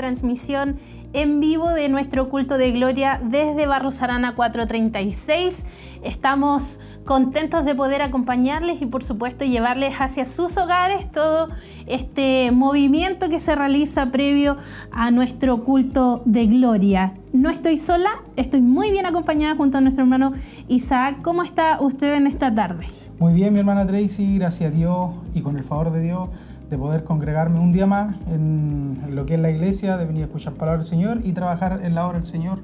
transmisión en vivo de nuestro culto de gloria desde Barros Arana 436. Estamos contentos de poder acompañarles y por supuesto llevarles hacia sus hogares todo este movimiento que se realiza previo a nuestro culto de gloria. No estoy sola, estoy muy bien acompañada junto a nuestro hermano Isaac. ¿Cómo está usted en esta tarde? Muy bien, mi hermana Tracy, gracias a Dios y con el favor de Dios de poder congregarme un día más en, lo que es la iglesia, de venir a escuchar palabra del Señor y trabajar en la obra del Señor,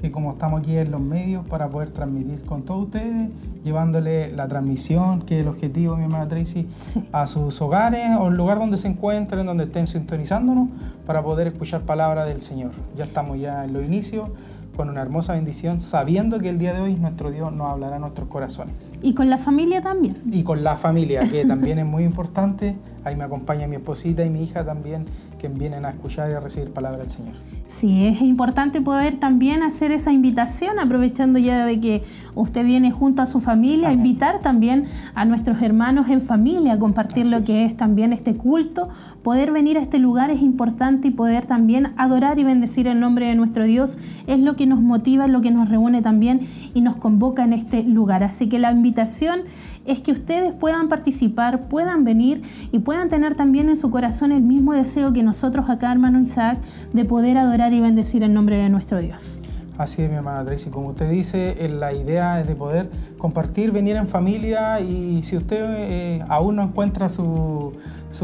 que como estamos aquí en los medios para poder transmitir con todos ustedes, llevándole la transmisión, que es el objetivo, mi hermana Tracy, a sus hogares o el lugar donde se encuentren, donde estén sintonizándonos, para poder escuchar palabra del Señor. Ya estamos ya en los inicios con una hermosa bendición, sabiendo que el día de hoy nuestro Dios nos hablará a nuestros corazones. Y con la familia también. Y con la familia, que también es muy importante. Ahí me acompaña mi esposita y mi hija también, que vienen a escuchar y a recibir palabra del Señor. Sí, es importante poder también hacer esa invitación, aprovechando ya de que usted viene junto a su familia, invitar también a nuestros hermanos en familia a compartir lo que es. también este culto. Poder venir a este lugar es importante y poder también adorar y bendecir el nombre de nuestro Dios es lo que nos motiva, es lo que nos reúne también y nos convoca en este lugar. Así que la invitación es que ustedes puedan participar, puedan venir y puedan tener también en su corazón el mismo deseo que nosotros acá, hermano Isaac, de poder adorar y bendecir el nombre de nuestro Dios. Así es, mi hermana Tracy. Como usted dice, eh, la idea es de poder compartir, venir en familia y si usted eh, aún no encuentra su,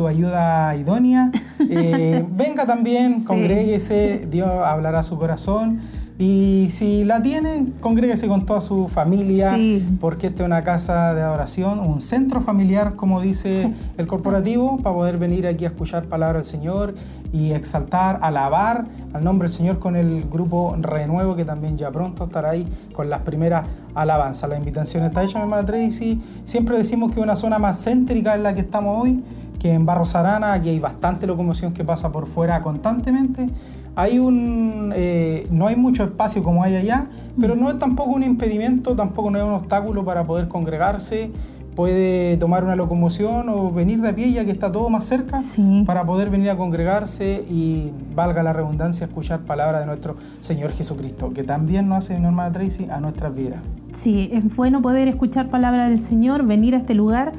ayuda idónea, eh, venga también, congréguese, Dios hablará a su corazón y si la tiene, congréguese con toda su familia, porque esta es una casa de adoración, un centro familiar, como dice el corporativo, para poder venir aquí a escuchar palabra del Señor y exaltar, alabar al nombre del Señor con el grupo Renuevo, que también ya pronto estará ahí con las primeras alabanzas. La invitación está hecha, mi hermana Tracy. Siempre decimos que es una zona más céntrica en la que estamos hoy, que en Barros Arana, aquí hay bastante locomoción que pasa por fuera constantemente hay un, eh, no hay mucho espacio como hay allá, pero no es tampoco un impedimento, tampoco no es un obstáculo para poder congregarse. Puede tomar una locomoción o venir de a pie ya que está todo más cerca para poder venir a congregarse y, valga la redundancia, escuchar palabras de nuestro Señor Jesucristo, que también nos hace, normal Tracy, a nuestras vidas. Sí, es bueno poder escuchar palabra del Señor, venir a este lugar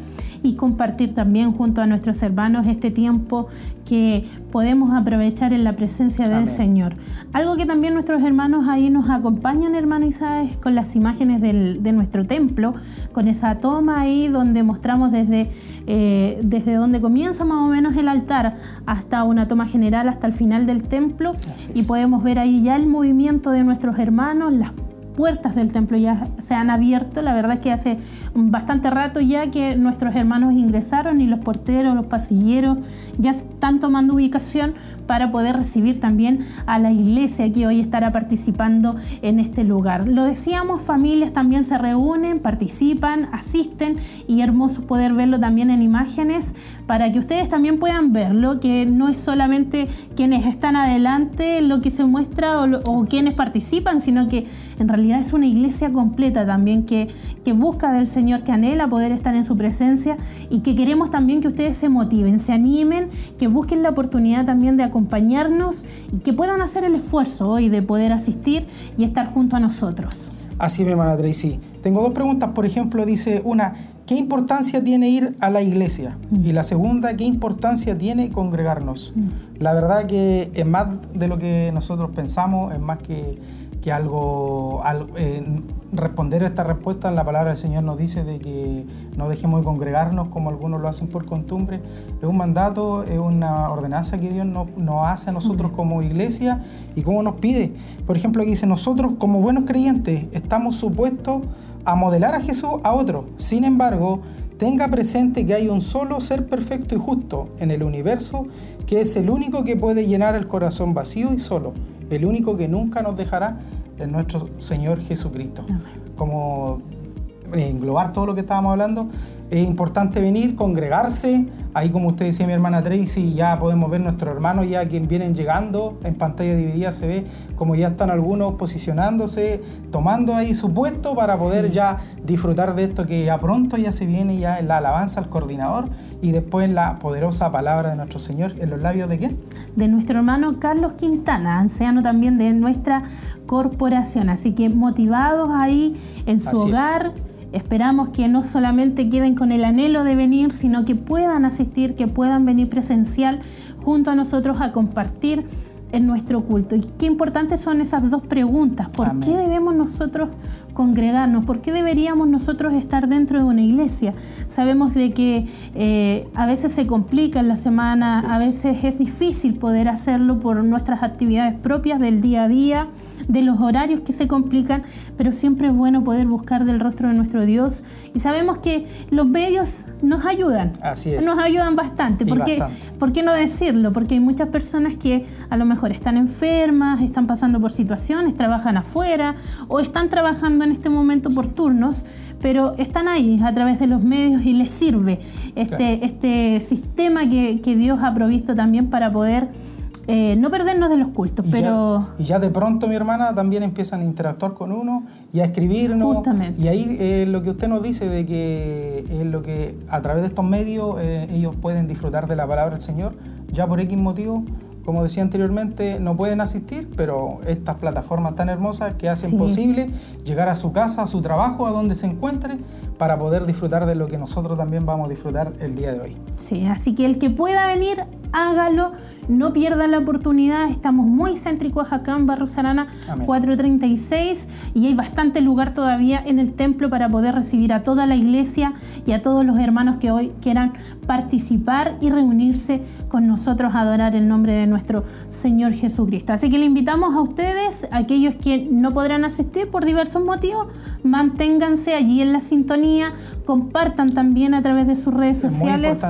y compartir también junto a nuestros hermanos este tiempo que podemos aprovechar en la presencia del Señor. Algo que también nuestros hermanos ahí nos acompañan, hermano Isaac, con las imágenes de nuestro templo, con esa toma ahí donde mostramos desde, eh, desde donde comienza más o menos el altar hasta una toma general, hasta el final del templo, y podemos ver ahí ya el movimiento de nuestros hermanos, las puertas del templo ya se han abierto. La verdad es que hace bastante rato ya que nuestros hermanos ingresaron y los porteros, los pasilleros ya están tomando ubicación para poder recibir también a la iglesia que hoy estará participando en este lugar. Lo decíamos, familias también se reúnen, participan, asisten y hermoso poder verlo también en imágenes para que ustedes también puedan verlo, que no es solamente quienes están adelante lo que se muestra o, quienes participan, sino que en realidad es una iglesia completa también que, que busca del Señor, que anhela poder estar en su presencia y que queremos también que ustedes se motiven, se animen, que busquen la oportunidad también de acompañarnos y que puedan hacer el esfuerzo hoy de poder asistir y estar junto a nosotros. Así, mi hermana Tracy. Tengo dos preguntas, por ejemplo, dice una, ¿qué importancia tiene ir a la iglesia? Mm. Y la segunda, ¿qué importancia tiene congregarnos? Mm. La verdad que es más de lo que nosotros pensamos, es más que que algo, eh, responder a esta respuesta, la palabra del Señor nos dice de que no dejemos de congregarnos como algunos lo hacen por costumbre. Es un mandato, es una ordenanza que Dios nos, hace a nosotros como iglesia y como nos pide. Por ejemplo, aquí dice, nosotros como buenos creyentes estamos supuestos a modelar a Jesús a otro. Sin embargo, tenga presente que hay un solo ser perfecto y justo en el universo que es el único que puede llenar el corazón vacío y solo el único que nunca nos dejará es nuestro Señor Jesucristo. Como englobar todo lo que estábamos hablando, Es importante venir, congregarse. Ahí, como usted decía, mi hermana Tracy, ya podemos ver nuestros hermanos ya quien vienen llegando. En pantalla dividida se ve como ya están algunos posicionándose, tomando ahí su puesto para poder ya disfrutar de esto que ya pronto ya se viene ya en la alabanza al coordinador y después la poderosa palabra de nuestro Señor en los labios de quién? De nuestro hermano Carlos Quintana, anciano también de nuestra corporación. Así que motivados ahí en su hogar. Esperamos que no solamente queden con el anhelo de venir, sino que puedan asistir, que puedan venir presencial junto a nosotros a compartir en nuestro culto. Y qué importantes son esas dos preguntas. ¿Por qué debemos nosotros congregarnos? ¿Por qué deberíamos nosotros estar dentro de una iglesia? Sabemos de que eh, a veces se complica en la semana, a veces es difícil poder hacerlo por nuestras actividades propias del día a día de los horarios que se complican, pero siempre es bueno poder buscar del rostro de nuestro Dios. Y sabemos que los medios nos ayudan. Así es. Nos ayudan bastante. Porque, ¿Por qué no decirlo? Porque hay muchas personas que a lo mejor están enfermas, están pasando por situaciones, trabajan afuera o están trabajando en este momento por turnos, pero están ahí a través de los medios y les sirve este, este sistema que, que Dios ha provisto también para poder eh, no perdernos de los cultos, y pero... Ya, y ya de pronto, mi hermana, también empiezan a interactuar con uno y a escribirnos. Justamente. Y ahí eh, lo que usted nos dice de que es lo que a través de estos medios eh, ellos pueden disfrutar de la palabra del Señor, ya por X motivo, como decía anteriormente, no pueden asistir, pero estas plataformas tan hermosas que hacen posible llegar a su casa, a su trabajo, a donde se encuentre, para poder disfrutar de lo que nosotros también vamos a disfrutar el día de hoy. Sí, así que el que pueda venir, hágalo, no pierdan la oportunidad. Estamos muy céntricos acá en Barro Sarana 436 y hay bastante lugar todavía en el templo para poder recibir a toda la iglesia y a todos los hermanos que hoy quieran participar y reunirse con nosotros a adorar el nombre de nuestro Señor Jesucristo. Así que le invitamos a ustedes, aquellos que no podrán asistir por diversos motivos, manténganse allí en la sintonía, compartan también a través de sus redes sociales.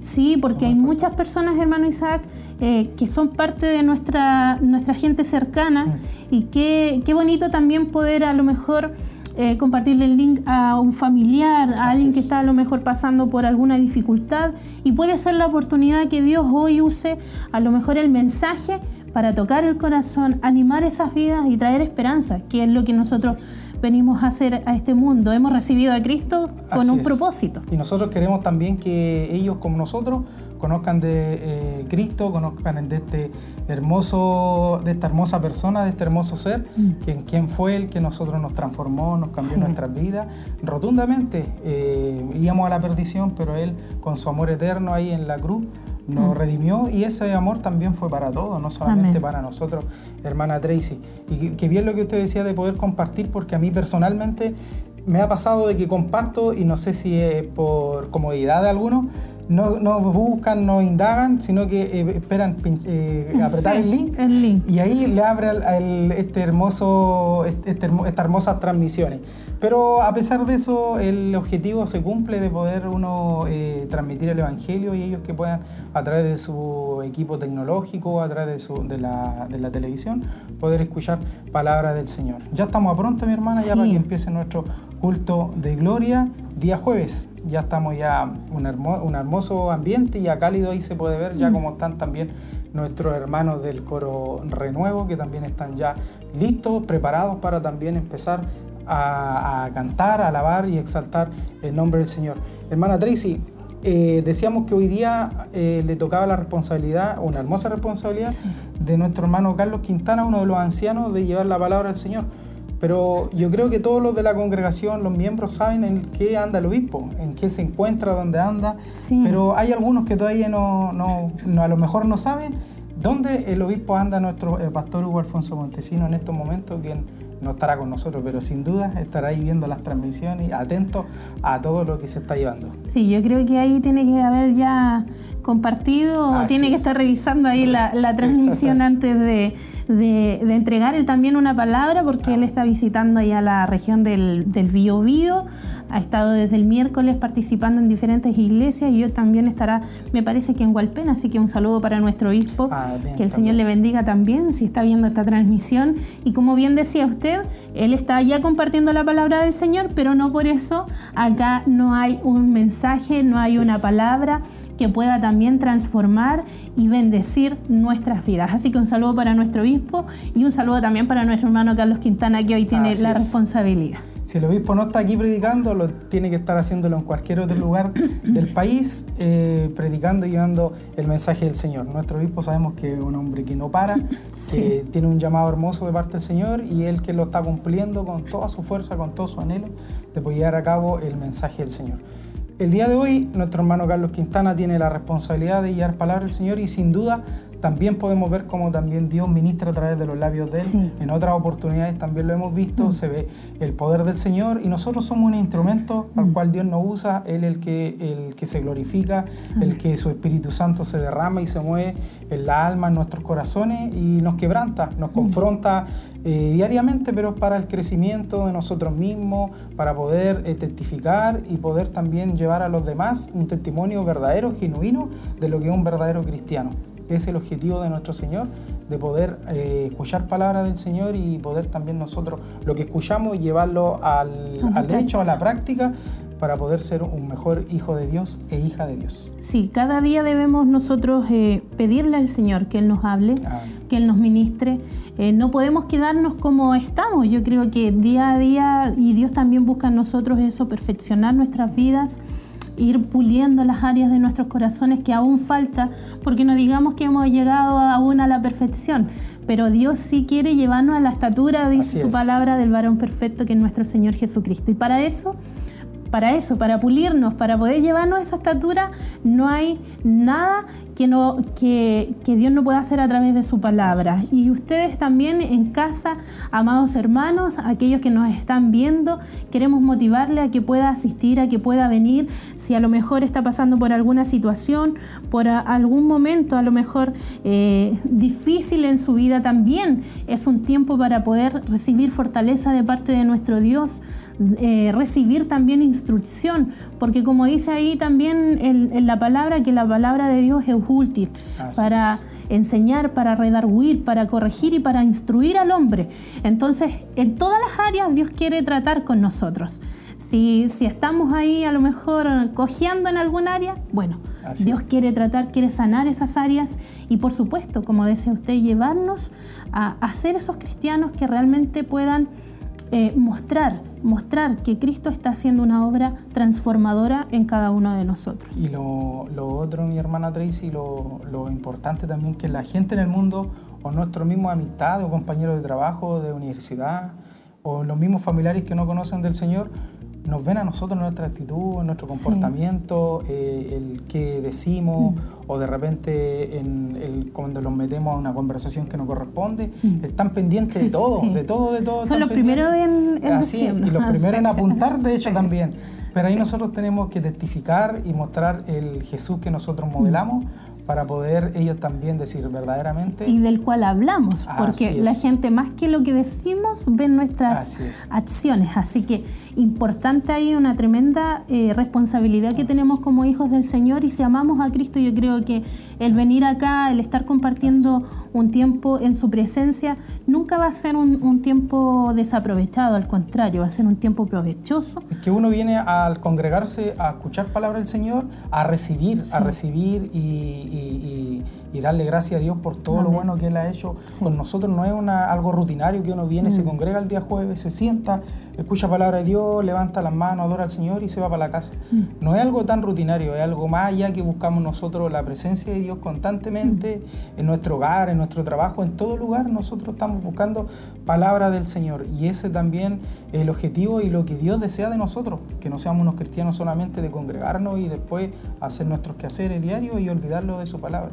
Sí, porque hay muchas personas, hermano Isaac, eh, que son parte de nuestra, nuestra gente cercana mm. y qué, qué bonito también poder a lo mejor eh, compartirle el link a un familiar, a alguien que está a lo mejor pasando por alguna dificultad y puede ser la oportunidad que Dios hoy use a lo mejor el mensaje para tocar el corazón, animar esas vidas y traer esperanza, que es lo que nosotros venimos a hacer a este mundo. Hemos recibido a Cristo con un propósito. Y nosotros queremos también que ellos como nosotros conozcan de eh, Cristo, conozcan de este hermoso, de esta hermosa persona, de este hermoso ser, mm. quien, fue el que nosotros nos transformó, nos cambió nuestras vidas rotundamente. Eh, íbamos a la perdición, pero Él con su amor eterno ahí en la cruz nos mm. redimió y ese amor también fue para todos, no solamente para nosotros, hermana Tracy. Y que bien lo que usted decía de poder compartir, porque a mí personalmente me ha pasado de que comparto y no sé si es por comodidad de algunos, no, buscan, no indagan, sino que eh, esperan eh, apretar el, link, y ahí le abre este hermoso, este, estas hermosas transmisiones. Pero a pesar de eso, el objetivo se cumple de poder uno eh, transmitir el Evangelio y ellos que puedan, a través de su equipo tecnológico, a través de, de, la, de la televisión, poder escuchar palabras del Señor. Ya estamos a pronto, mi hermana, ya para que empiece nuestro culto de gloria día jueves. Ya estamos ya un, un hermoso ambiente ya cálido ahí se puede ver ya mm. como están también nuestros hermanos del coro Renuevo que también están ya listos, preparados para también empezar a, cantar, a alabar y exaltar el nombre del Señor. Hermana Tracy, eh, decíamos que hoy día eh, le tocaba la responsabilidad, una hermosa responsabilidad, de nuestro hermano Carlos Quintana, uno de los ancianos, de llevar la palabra del Señor. Pero yo creo que todos los de la congregación, los miembros, saben en qué anda el obispo, en qué se encuentra, dónde anda. Pero hay algunos que todavía no, no, a lo mejor no saben dónde el obispo anda, nuestro el pastor Hugo Alfonso Montesino en estos momentos, quien no estará con nosotros, pero sin duda estará ahí viendo las transmisiones, atento a todo lo que se está llevando. Sí, yo creo que ahí tiene que haber ya compartido o tiene que estar revisando ahí la, transmisión antes de, de, entregar. Él también una palabra porque él está visitando allá la región del, del Bío ha estado desde el miércoles participando en diferentes iglesias y hoy también estará, me parece que en Hualpén, así que un saludo para nuestro obispo, ah, que el Señor le bendiga también si está viendo esta transmisión. Y como bien decía usted, él está ya compartiendo la palabra del Señor, pero no por eso acá no hay un mensaje, no hay una palabra que pueda también transformar y bendecir nuestras vidas. Así que un saludo para nuestro obispo y un saludo también para nuestro hermano Carlos Quintana que hoy tiene la responsabilidad. Si el obispo no está aquí predicando, lo tiene que estar haciéndolo en cualquier otro lugar del país, eh, predicando y llevando el mensaje del Señor. Nuestro obispo sabemos que es un hombre que no para, que tiene un llamado hermoso de parte del Señor y él que lo está cumpliendo con toda su fuerza, con todo su anhelo de poder llevar a cabo el mensaje del Señor. El día de hoy, nuestro hermano Carlos Quintana tiene la responsabilidad de llevar palabra del Señor y sin duda también podemos ver cómo también Dios ministra a través de los labios de Él. En otras oportunidades también lo hemos visto, mm. se ve el poder del Señor y nosotros somos un instrumento al mm. cual Dios nos usa, Él el que, el que se glorifica, el que su Espíritu Santo se derrama y se mueve en la alma, en nuestros corazones y nos quebranta, nos mm. confronta eh, diariamente, pero para el crecimiento de nosotros mismos, para poder eh, testificar y poder también llevar a los demás un testimonio verdadero, genuino de lo que es un verdadero cristiano es el objetivo de nuestro Señor, de poder eh, escuchar palabras del Señor y poder también nosotros lo que escuchamos llevarlo al, hecho, a la práctica, para poder ser un mejor hijo de Dios e hija de Dios. Sí, cada día debemos nosotros eh, pedirle al Señor que Él nos hable, que Él nos ministre. Eh, no podemos quedarnos como estamos. Yo creo que día a día, y Dios también busca en nosotros eso, perfeccionar nuestras vidas ir puliendo las áreas de nuestros corazones que aún falta, porque no digamos que hemos llegado aún a la perfección, pero Dios sí quiere llevarnos a la estatura, dice su palabra, del varón perfecto que es nuestro Señor Jesucristo. Y para eso para eso, para pulirnos, para poder llevarnos a esa estatura, no hay nada que, no, que, Dios no pueda hacer a través de su palabra. Y ustedes también en casa, amados hermanos, aquellos que nos están viendo, queremos motivarle a que pueda asistir, a que pueda venir, si a lo mejor está pasando por alguna situación, por algún momento a lo mejor eh, difícil en su vida también, es un tiempo para poder recibir fortaleza de parte de nuestro Dios, eh, recibir también instrucción, porque como dice ahí también en, la palabra, que la palabra de Dios es útil para enseñar, para redarguir, para corregir y para instruir al hombre. Entonces, en todas las áreas Dios quiere tratar con nosotros. Si, si estamos ahí a lo mejor cojeando en algún área, bueno, Dios quiere tratar, quiere sanar esas áreas y por supuesto, como decía usted, llevarnos a, a ser esos cristianos que realmente puedan eh, mostrar, mostrar que Cristo está haciendo una obra transformadora en cada uno de nosotros. Y lo, otro, mi hermana Tracy, lo, lo, importante también que la gente en el mundo, o nuestros mismos amistades o compañeros de trabajo, de universidad, o los mismos familiares que no conocen del Señor, nos ven a nosotros nuestra actitud, nuestro comportamiento, eh, el que decimos, mm. o de repente en el, cuando los metemos a una conversación que no corresponde, mm. están pendientes de todo, de todo, de todo. Son los primeros en, Así, y los primeros en apuntar, de hecho, también. Pero ahí nosotros tenemos que testificar y mostrar el Jesús que nosotros modelamos para poder ellos también decir verdaderamente. Y del cual hablamos, porque la gente más que lo que decimos ve nuestras acciones. Así que importante ahí una tremenda eh, responsabilidad que tenemos como hijos del Señor y si amamos a Cristo yo creo que el venir acá, el estar compartiendo un tiempo en su presencia, nunca va a ser un, tiempo desaprovechado, al contrario, va a ser un tiempo provechoso. Es que uno viene al congregarse a escuchar palabra del Señor, a recibir, a recibir y y darle gracias a Dios por todo lo bueno que Él ha hecho con nosotros. No es una, algo rutinario que uno viene, se mm. congrega el día jueves, se sienta, escucha palabra de Dios, levanta las manos, adora al Señor y se va para la casa. Mm. No es algo tan rutinario, es algo más allá que buscamos nosotros la presencia de Dios constantemente mm. en nuestro hogar, en nuestro trabajo, en todo lugar. Nosotros estamos buscando palabra del Señor y ese también es el objetivo y lo que Dios desea de nosotros, que no seamos unos cristianos solamente de congregarnos y después hacer nuestros quehaceres diarios y olvidarlo de su palabra.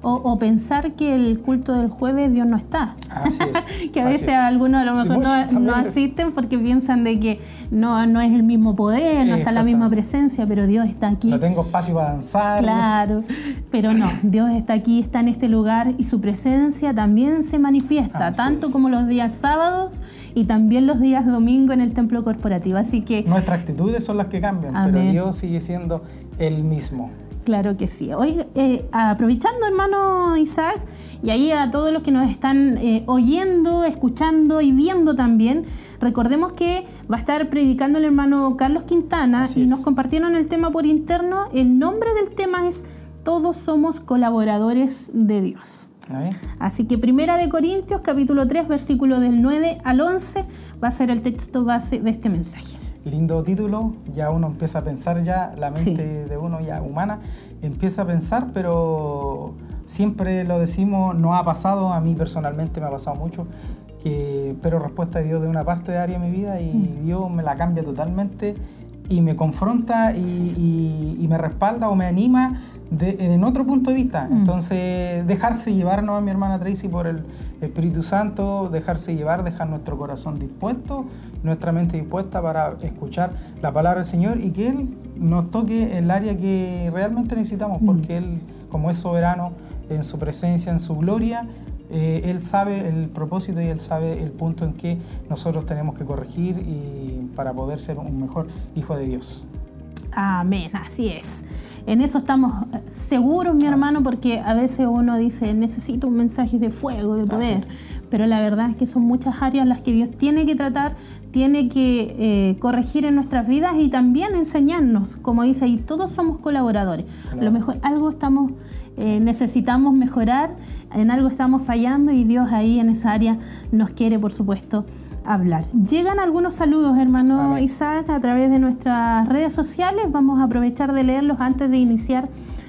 O, pensar que el culto del jueves Dios no está. Así es. que a veces algunos a lo mejor no, asisten porque piensan de que no, no es el mismo poder, no está la misma presencia, pero Dios está aquí. No tengo espacio para danzar. Claro, pero no, Dios está aquí, está en este lugar y su presencia también se manifiesta, tanto como los días sábados y también los días domingo en el templo corporativo. Así que nuestras actitudes son las que cambian, pero Dios sigue siendo el mismo. Claro que sí. Hoy, eh, aprovechando, hermano Isaac, y ahí a todos los que nos están eh, oyendo, escuchando y viendo también, recordemos que va a estar predicando el hermano Carlos Quintana y nos compartieron el tema por interno. El nombre del tema es Todos somos colaboradores de Dios. Así que Primera de Corintios, capítulo 3, versículo del 9 al 11, va a ser el texto base de este mensaje lindo título, ya uno empieza a pensar ya, la mente de uno ya humana empieza a pensar, pero siempre lo decimos, no ha pasado, a mí personalmente me ha pasado mucho, que, pero respuesta de Dios de una parte de área de mi vida y mm. Dios me la cambia totalmente y me confronta y, me respalda o me anima en otro punto de vista. Mm. Entonces, dejarse llevarnos a mi hermana Tracy por el Espíritu Santo, dejarse llevar, dejar nuestro corazón dispuesto, nuestra mente dispuesta para escuchar la palabra del Señor y que Él nos toque el área que realmente necesitamos, mm. porque Él, como es soberano en su presencia, en su gloria, eh, él sabe el propósito y él sabe el punto en que nosotros tenemos que corregir y para poder ser un mejor hijo de Dios. Amén, así es. En eso estamos seguros, mi hermano, porque a veces uno dice, necesito un mensaje de fuego, de poder, pero la verdad es que son muchas áreas las que Dios tiene que tratar, tiene que eh, corregir en nuestras vidas y también enseñarnos, como dice ahí, todos somos colaboradores. A lo mejor algo estamos, eh, necesitamos mejorar en algo estamos fallando y Dios ahí en esa área nos quiere, por supuesto, hablar. Llegan algunos saludos, hermano Isaac, a través de nuestras redes sociales. Vamos a aprovechar de leerlos antes de iniciar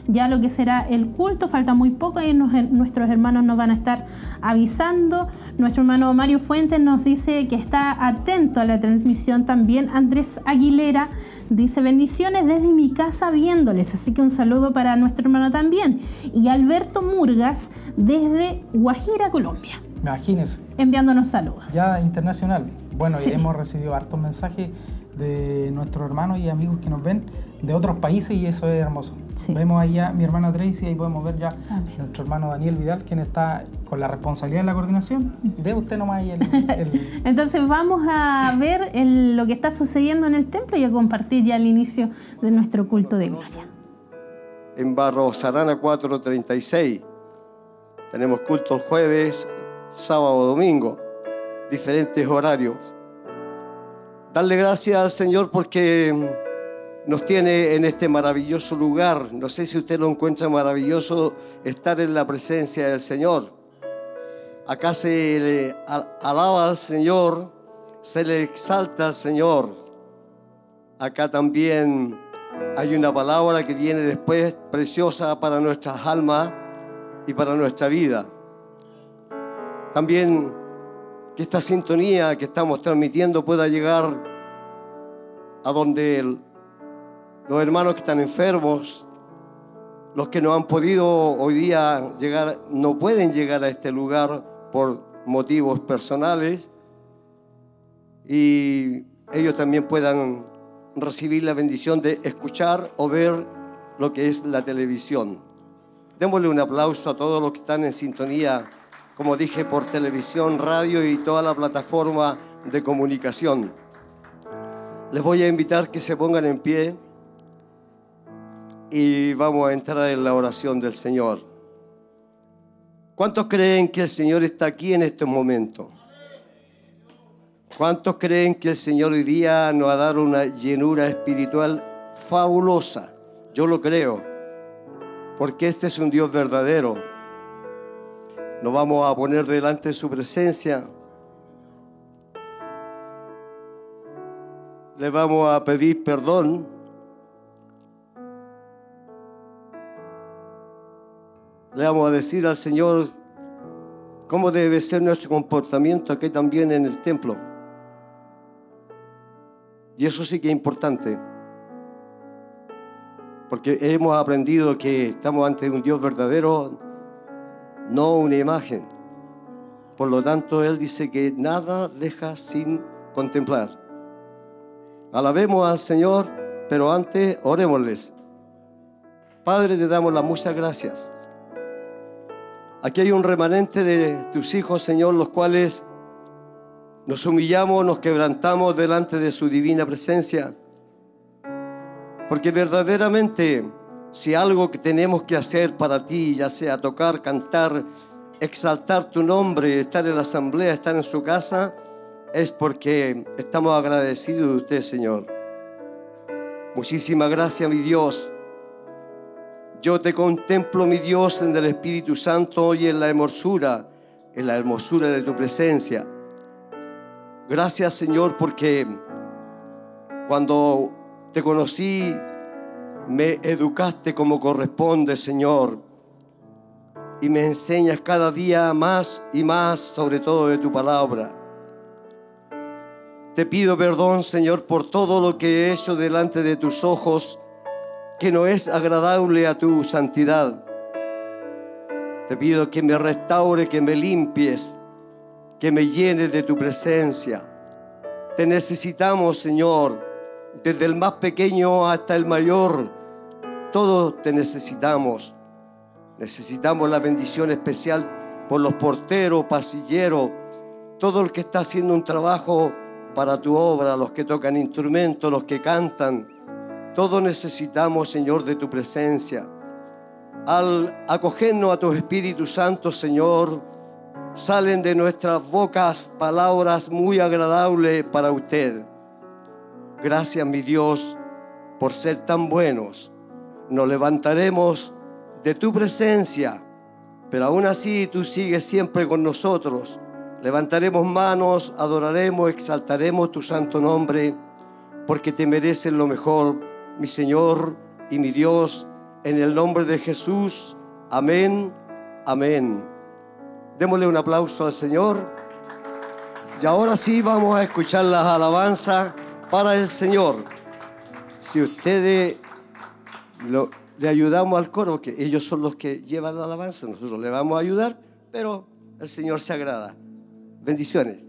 ya lo que será el culto. Falta muy poco y nuestros hermanos nos van a estar avisando. Nuestro hermano Mario Fuentes nos dice que está atento a la transmisión también. Andrés Aguilera dice bendiciones desde mi casa viéndoles. Así que un saludo para nuestro hermano también. Y Alberto Murgas desde Guajira, Colombia. Imagínense. Enviándonos saludos. Ya internacional. Bueno, y hemos recibido hartos mensajes de nuestros hermanos y amigos que nos ven de otros países y eso es hermoso. Vemos ahí a mi hermana Tracy, ahí podemos ver ya a nuestro hermano Daniel Vidal, quien está con la responsabilidad de la coordinación. De usted nomás ahí el, Entonces vamos a ver lo que está sucediendo en el templo y a compartir ya el inicio de nuestro culto de gloria. En Barro Sarana 436 tenemos culto jueves, sábado, domingo, diferentes horarios. Darle gracias al Señor porque nos tiene en este maravilloso lugar. No sé si usted lo encuentra maravilloso estar en la presencia del Señor. Acá se le alaba al Señor, se le exalta al Señor. Acá también hay una palabra que viene después preciosa para nuestras almas y para nuestra vida. También que esta sintonía que estamos transmitiendo pueda llegar a donde el los hermanos que están enfermos, los que no han podido hoy día llegar, no pueden llegar a este lugar por motivos personales y ellos también puedan recibir la bendición de escuchar o ver lo que es la televisión. Démosle un aplauso a todos los que están en sintonía, como dije, por televisión, radio y toda la plataforma de comunicación. Les voy a invitar que se pongan en pie y vamos a entrar en la oración del Señor. ¿Cuántos creen que el Señor está aquí en estos momentos? ¿Cuántos creen que el Señor hoy día nos va a dar una llenura espiritual fabulosa? Yo lo creo, porque este es un Dios verdadero. Nos vamos a poner delante de su presencia. Le vamos a pedir perdón le vamos a decir al Señor cómo debe ser nuestro comportamiento aquí también en el templo. Y eso sí que es importante. Porque hemos aprendido que estamos ante un Dios verdadero, no una imagen. Por lo tanto, Él dice que nada deja sin contemplar. Alabemos al Señor, pero antes orémosles. Padre, te damos las muchas gracias. Aquí hay un remanente de tus hijos, Señor, los cuales nos humillamos, nos quebrantamos delante de su divina presencia. Porque verdaderamente, si algo que tenemos que hacer para ti, ya sea tocar, cantar, exaltar tu nombre, estar en la asamblea, estar en su casa, es porque estamos agradecidos de usted, Señor. Muchísimas gracias, mi Dios. Yo te contemplo, mi Dios, en el Espíritu Santo y en la hermosura, en la hermosura de tu presencia. Gracias, Señor, porque cuando te conocí, me educaste como corresponde, Señor, y me enseñas cada día más y más sobre todo de tu palabra. Te pido perdón, Señor, por todo lo que he hecho delante de tus ojos que no es agradable a tu santidad. Te pido que me restaure, que me limpies, que me llenes de tu presencia. Te necesitamos, Señor, desde el más pequeño hasta el mayor. Todos te necesitamos. Necesitamos la bendición especial por los porteros, pasilleros, todo el que está haciendo un trabajo para tu obra, los que tocan instrumentos, los que cantan. Todos necesitamos, Señor, de tu presencia. Al acogernos a tu Espíritu Santo, Señor, salen de nuestras bocas palabras muy agradables para usted. Gracias, mi Dios, por ser tan buenos. Nos levantaremos de tu presencia, pero aún así tú sigues siempre con nosotros Levantaremos manos, adoraremos, exaltaremos tu santo nombre, porque te mereces lo mejor, mi Señor y mi Dios, en el nombre de Jesús. Amén, amén. Démosle un aplauso al Señor. Y ahora sí vamos a escuchar las alabanzas para el Señor. Si ustedes le ayudamos al coro, que ellos son los que llevan la alabanza, nosotros le vamos a ayudar, pero el Señor se agrada. Bendiciones.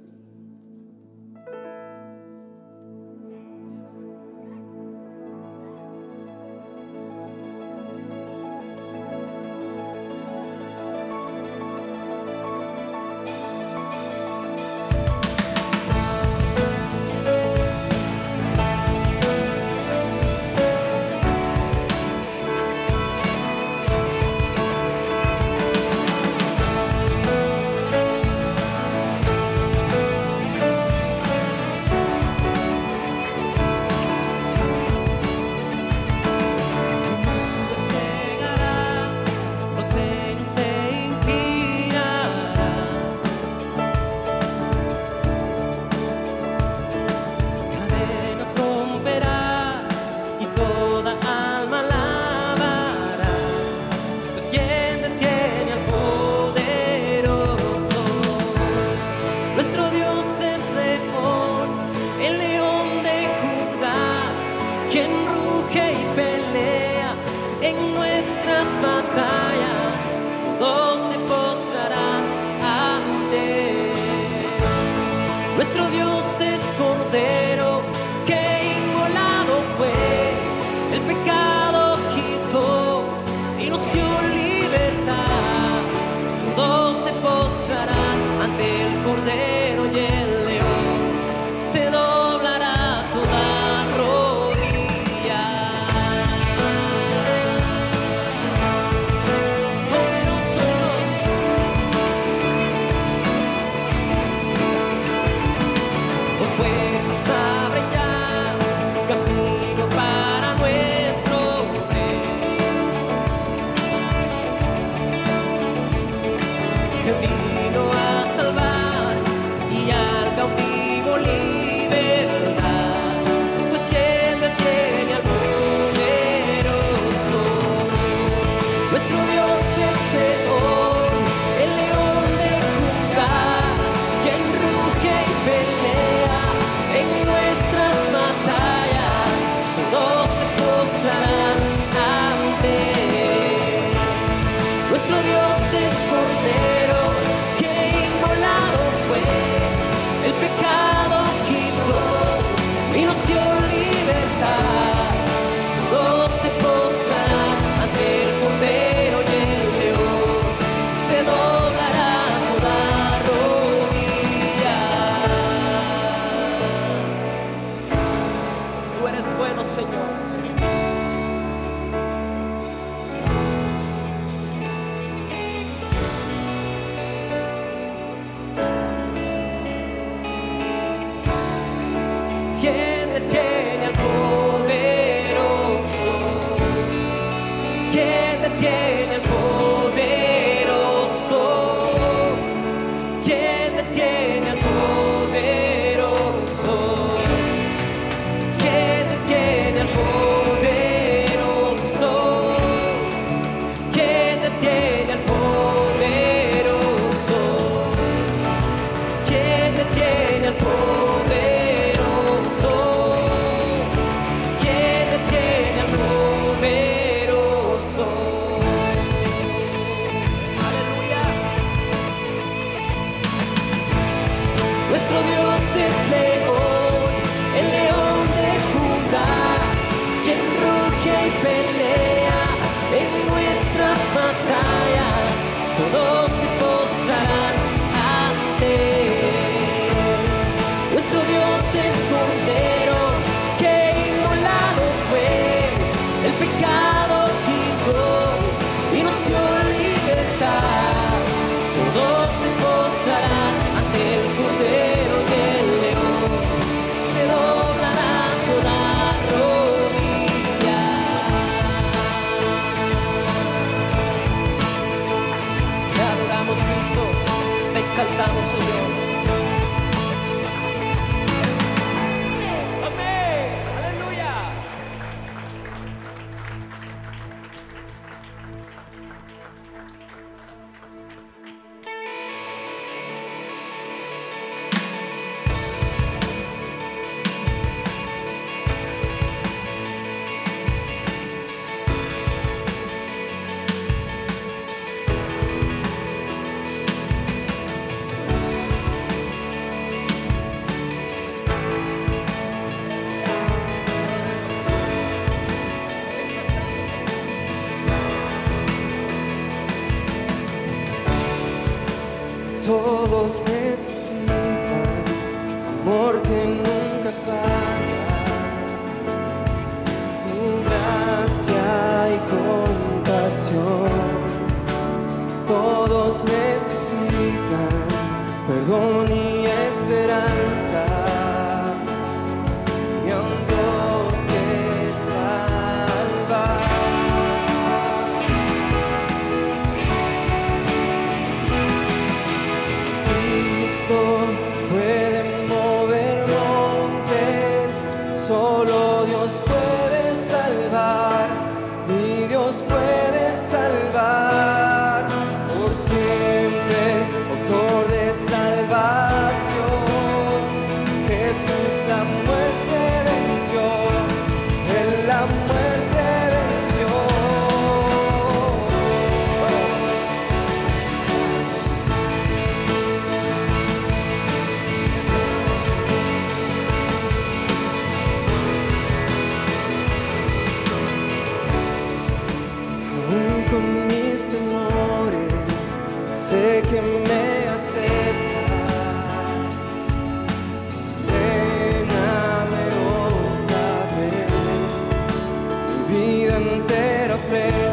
despair.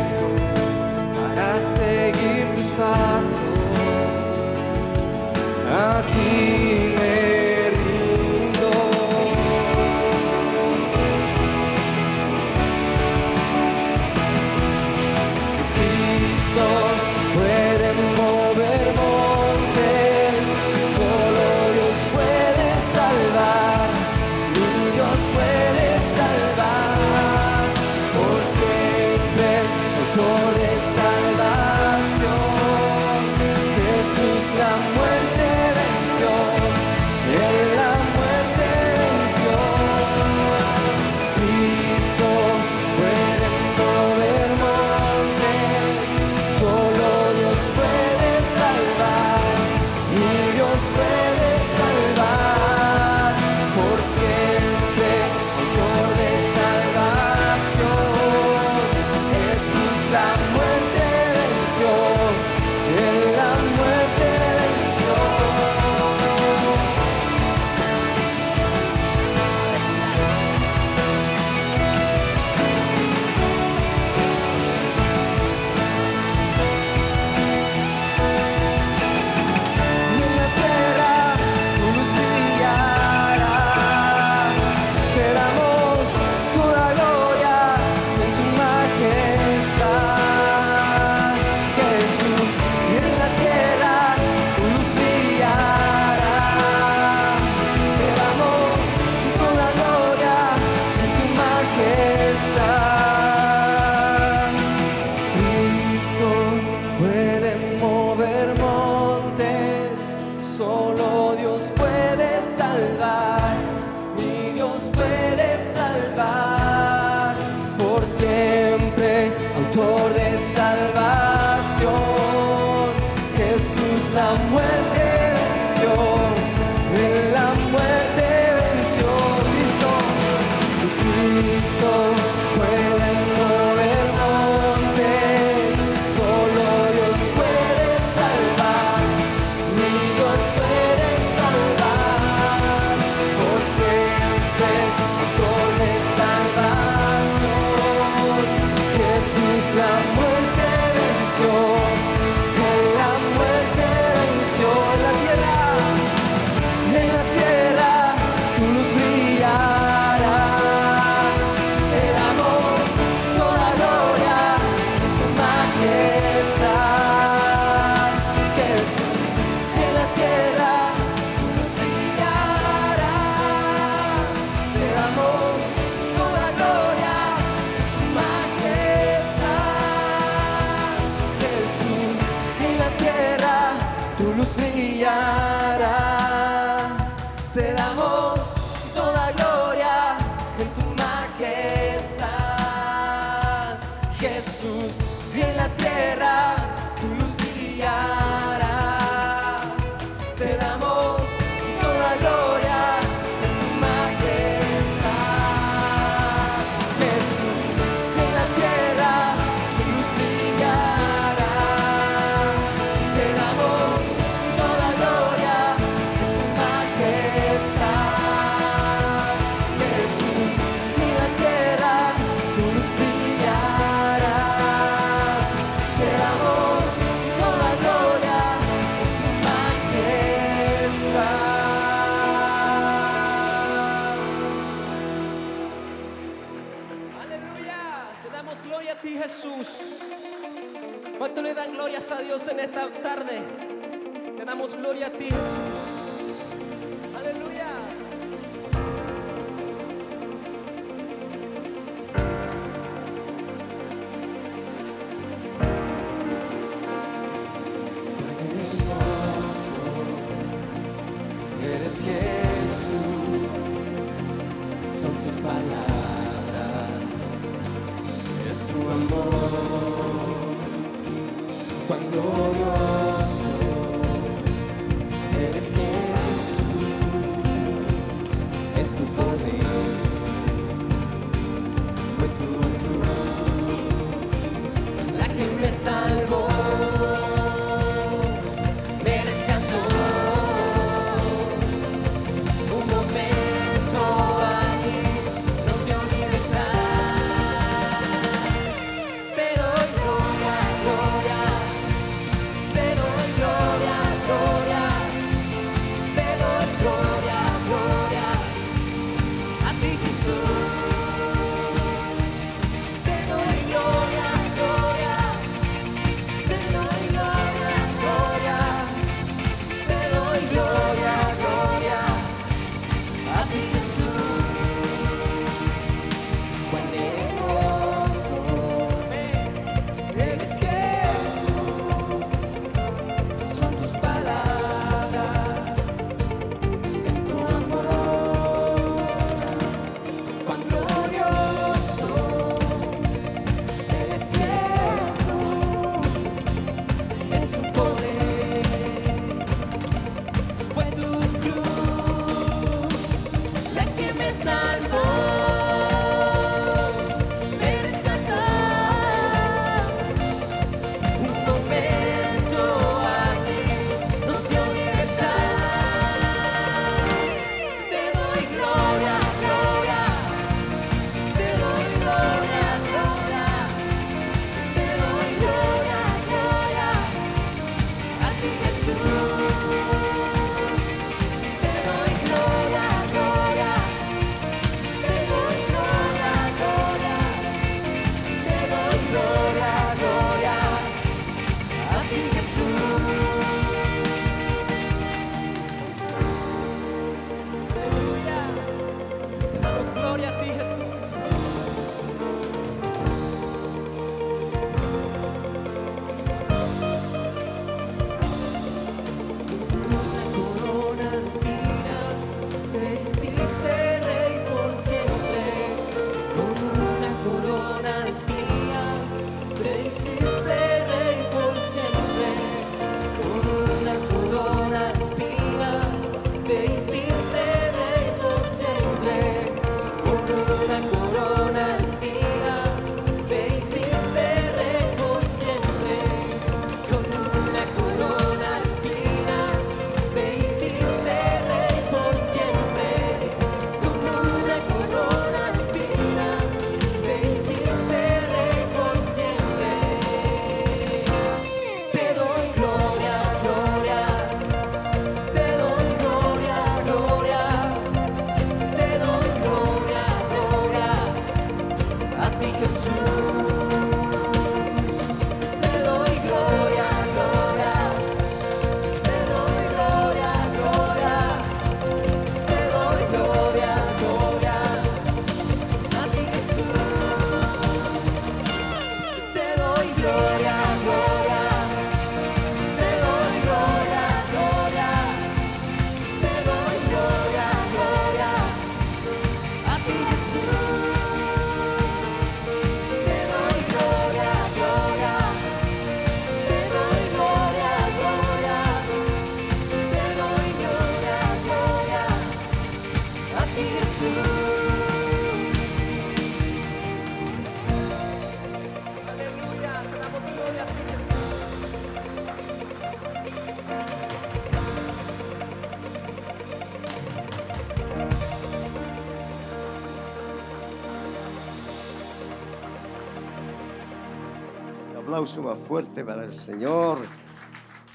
Más fuerte para el Señor.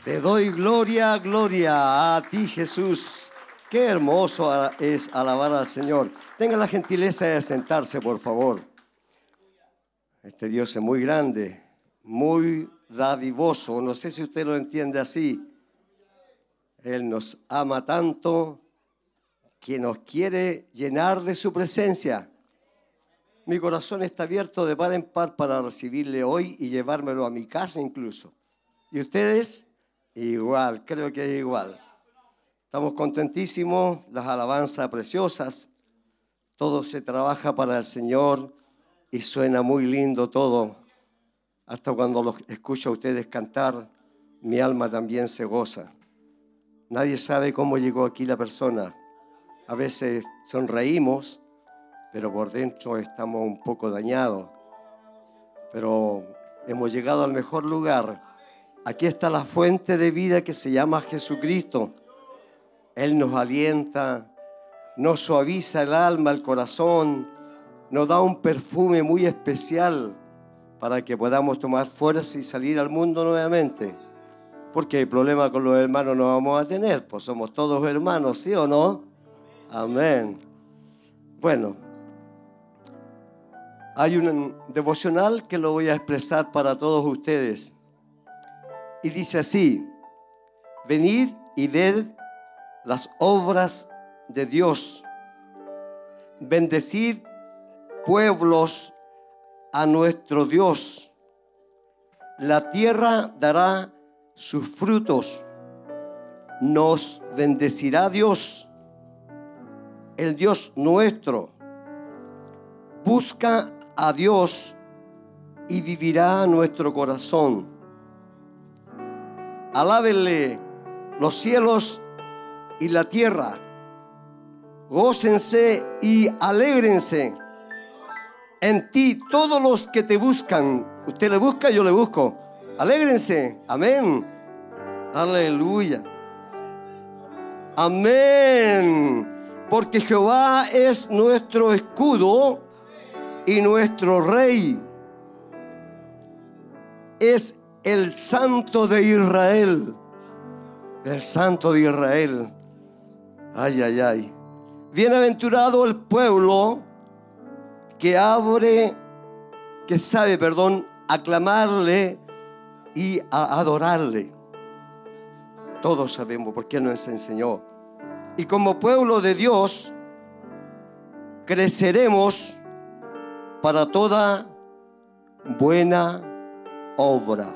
Te doy gloria, gloria a ti Jesús. Qué hermoso es alabar al Señor. Tenga la gentileza de sentarse, por favor. Este Dios es muy grande, muy dadivoso. No sé si usted lo entiende así. Él nos ama tanto que nos quiere llenar de su presencia. Mi corazón está abierto de par en par para recibirle hoy y llevármelo a mi casa incluso. ¿Y ustedes? Igual, creo que igual. Estamos contentísimos, las alabanzas preciosas, todo se trabaja para el Señor y suena muy lindo todo. Hasta cuando los escucho a ustedes cantar, mi alma también se goza. Nadie sabe cómo llegó aquí la persona. A veces sonreímos, pero por dentro estamos un poco dañados. Pero hemos llegado al mejor lugar Aquí está la fuente de vida que se llama Jesucristo. Él nos alienta, nos suaviza el alma, el corazón, nos da un perfume muy especial para que podamos tomar fuerza y salir al mundo nuevamente. Porque el problema con los hermanos no vamos a tener, pues somos todos hermanos, ¿sí o no? Amén. Bueno, hay un devocional que lo voy a expresar para todos ustedes. Y dice así, venid y ved las obras de Dios, bendecid pueblos a nuestro Dios, la tierra dará sus frutos, nos bendecirá Dios, el Dios nuestro, busca a Dios y vivirá nuestro corazón Alábenle los cielos y la tierra. Gócense y alégrense en ti todos los que te buscan. Usted le busca, yo le busco. Alégrense. Amén. Aleluya. Amén. Porque Jehová es nuestro escudo y nuestro rey. Es el santo de Israel. El santo de Israel. Ay, ay, ay. Bienaventurado el pueblo que abre, que sabe, perdón, aclamarle y a adorarle. Todos sabemos por qué nos enseñó. Y como pueblo de Dios, creceremos para toda buena obra.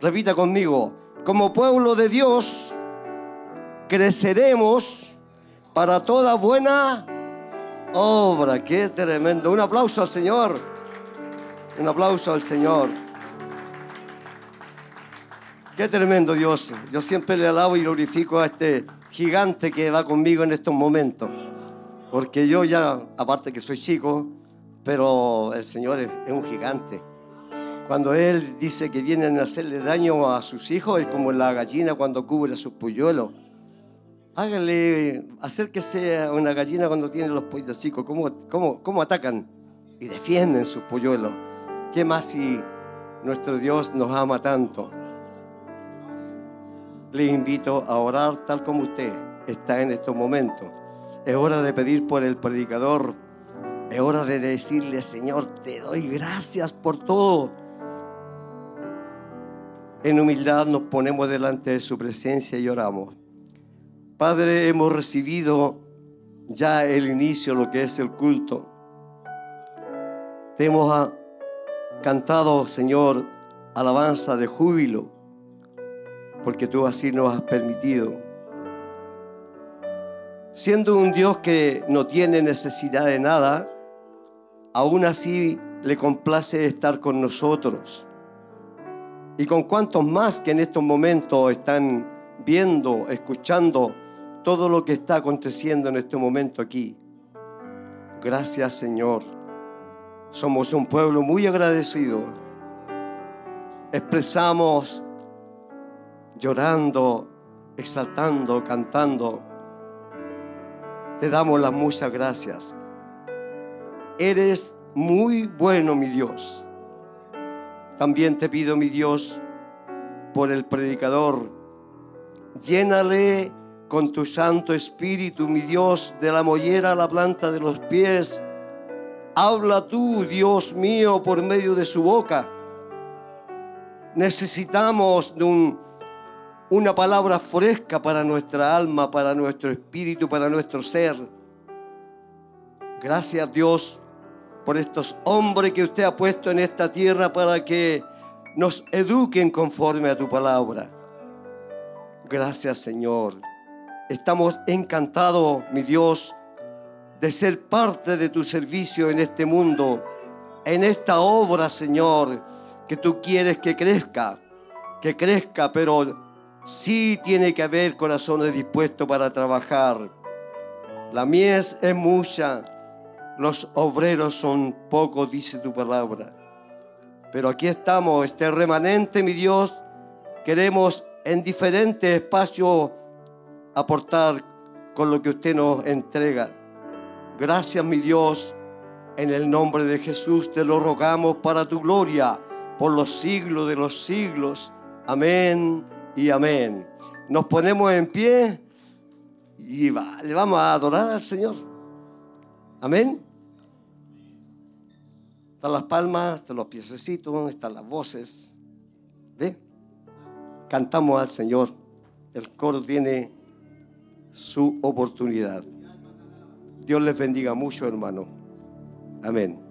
Repita conmigo, como pueblo de Dios, creceremos para toda buena obra. Qué tremendo. Un aplauso al Señor. Un aplauso al Señor. Qué tremendo Dios. Yo siempre le alabo y glorifico a este gigante que va conmigo en estos momentos. Porque yo ya, aparte que soy chico, pero el Señor es, un gigante. Cuando Él dice que vienen a hacerle daño a sus hijos, es como la gallina cuando cubre a sus polluelos. Hágale, acérquese a una gallina cuando tiene los pollos chicos, ¿cómo, cómo, cómo atacan y defienden sus polluelos? ¿Qué más si nuestro Dios nos ama tanto? Le invito a orar tal como usted está en estos momentos. Es hora de pedir por el predicador. Es hora de decirle, Señor, te doy gracias por todo en humildad nos ponemos delante de su presencia y oramos. Padre, hemos recibido ya el inicio, lo que es el culto. Te hemos ah, cantado, Señor, alabanza de júbilo, porque tú así nos has permitido. Siendo un Dios que no tiene necesidad de nada, aún así le complace estar con nosotros y con cuantos más que en estos momentos están viendo, escuchando todo lo que está aconteciendo en este momento aquí. Gracias Señor. Somos un pueblo muy agradecido. Expresamos llorando, exaltando, cantando. Te damos las muchas gracias. Eres muy bueno, mi Dios. También te pido, mi Dios, por el predicador. Llénale con tu Santo Espíritu, mi Dios, de la mollera a la planta de los pies. Habla tú, Dios mío, por medio de su boca. Necesitamos de un, una palabra fresca para nuestra alma, para nuestro espíritu, para nuestro ser. Gracias Dios por estos hombres que usted ha puesto en esta tierra para que nos eduquen conforme a tu palabra. Gracias Señor. Estamos encantados, mi Dios, de ser parte de tu servicio en este mundo, en esta obra, Señor, que tú quieres que crezca, que crezca, pero sí tiene que haber corazones dispuestos para trabajar. La mies es mucha, los obreros son pocos, dice tu palabra. Pero aquí estamos, este remanente, mi Dios, queremos en diferentes espacios aportar con lo que usted nos entrega. Gracias, mi Dios, en el nombre de Jesús te lo rogamos para tu gloria, por los siglos de los siglos. Amén y amén. Nos ponemos en pie y le vamos a adorar al Señor. Amén. Están las palmas, están los piececitos, están las voces. ¿Ve? Cantamos al Señor. El coro tiene su oportunidad. Dios les bendiga mucho, hermano. Amén.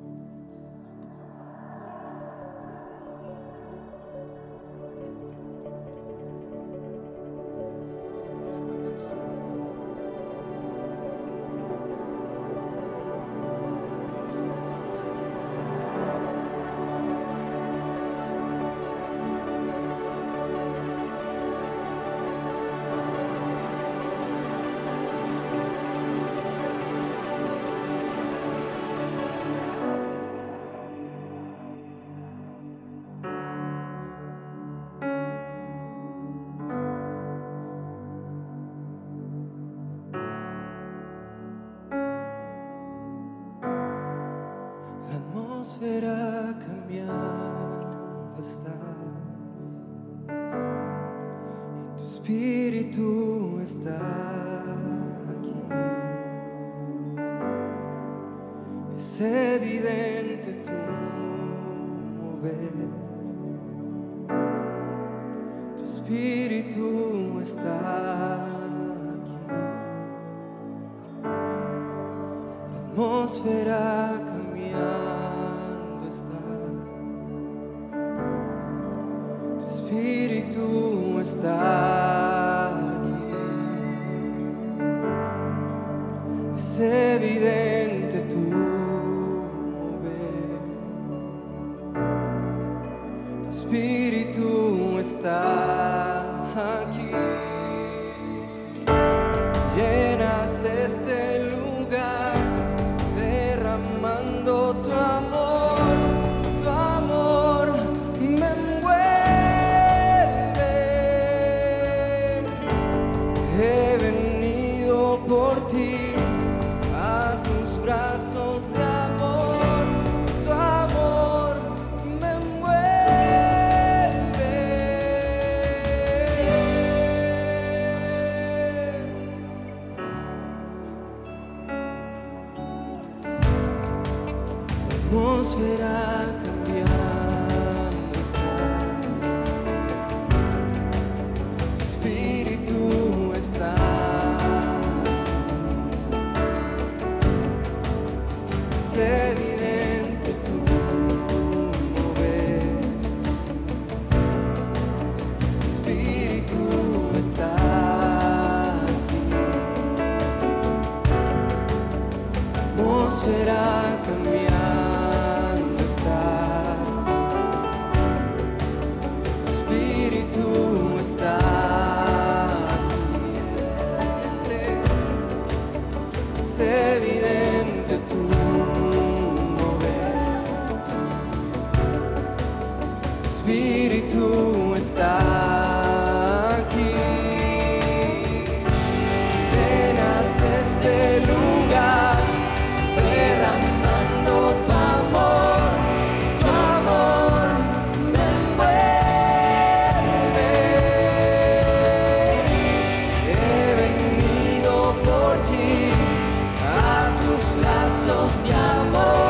llenos de amor.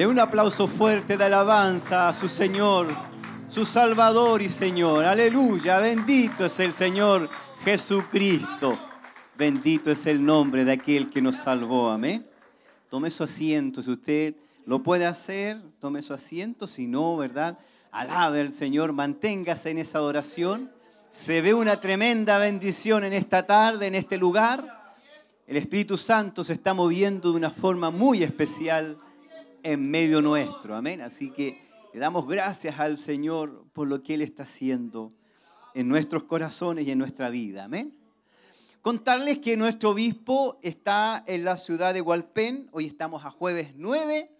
De un aplauso fuerte de alabanza a su Señor, su Salvador y Señor. Aleluya, bendito es el Señor Jesucristo. Bendito es el nombre de aquel que nos salvó. Amén. Tome su asiento. Si usted lo puede hacer, tome su asiento. Si no, ¿verdad? Alabe al Señor, manténgase en esa adoración. Se ve una tremenda bendición en esta tarde, en este lugar. El Espíritu Santo se está moviendo de una forma muy especial en medio nuestro. Amén. Así que le damos gracias al Señor por lo que Él está haciendo en nuestros corazones y en nuestra vida. Amén. Contarles que nuestro obispo está en la ciudad de Hualpén. Hoy estamos a jueves 9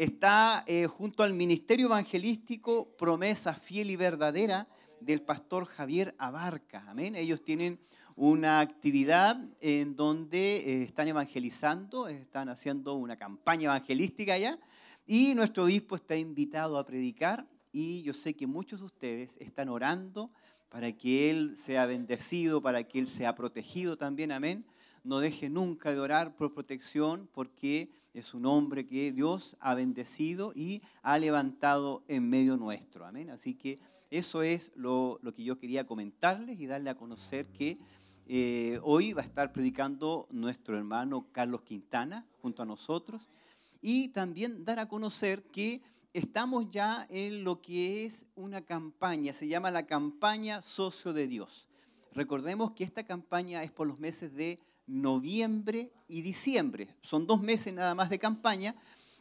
está eh, junto al Ministerio Evangelístico Promesa Fiel y Verdadera del pastor Javier Abarca. Amén. Ellos tienen una actividad en donde eh, están evangelizando, están haciendo una campaña evangelística allá y nuestro obispo está invitado a predicar y yo sé que muchos de ustedes están orando para que él sea bendecido, para que él sea protegido también, amén. No deje nunca de orar por protección porque es un hombre que Dios ha bendecido y ha levantado en medio nuestro. Amén. Así que eso es lo, que yo quería comentarles y darle a conocer que eh, hoy va a estar predicando nuestro hermano Carlos Quintana junto a nosotros y también dar a conocer que estamos ya en lo que es una campaña, se llama la campaña Socio de Dios. Recordemos que esta campaña es por los meses de noviembre y diciembre. Son dos meses nada más de campaña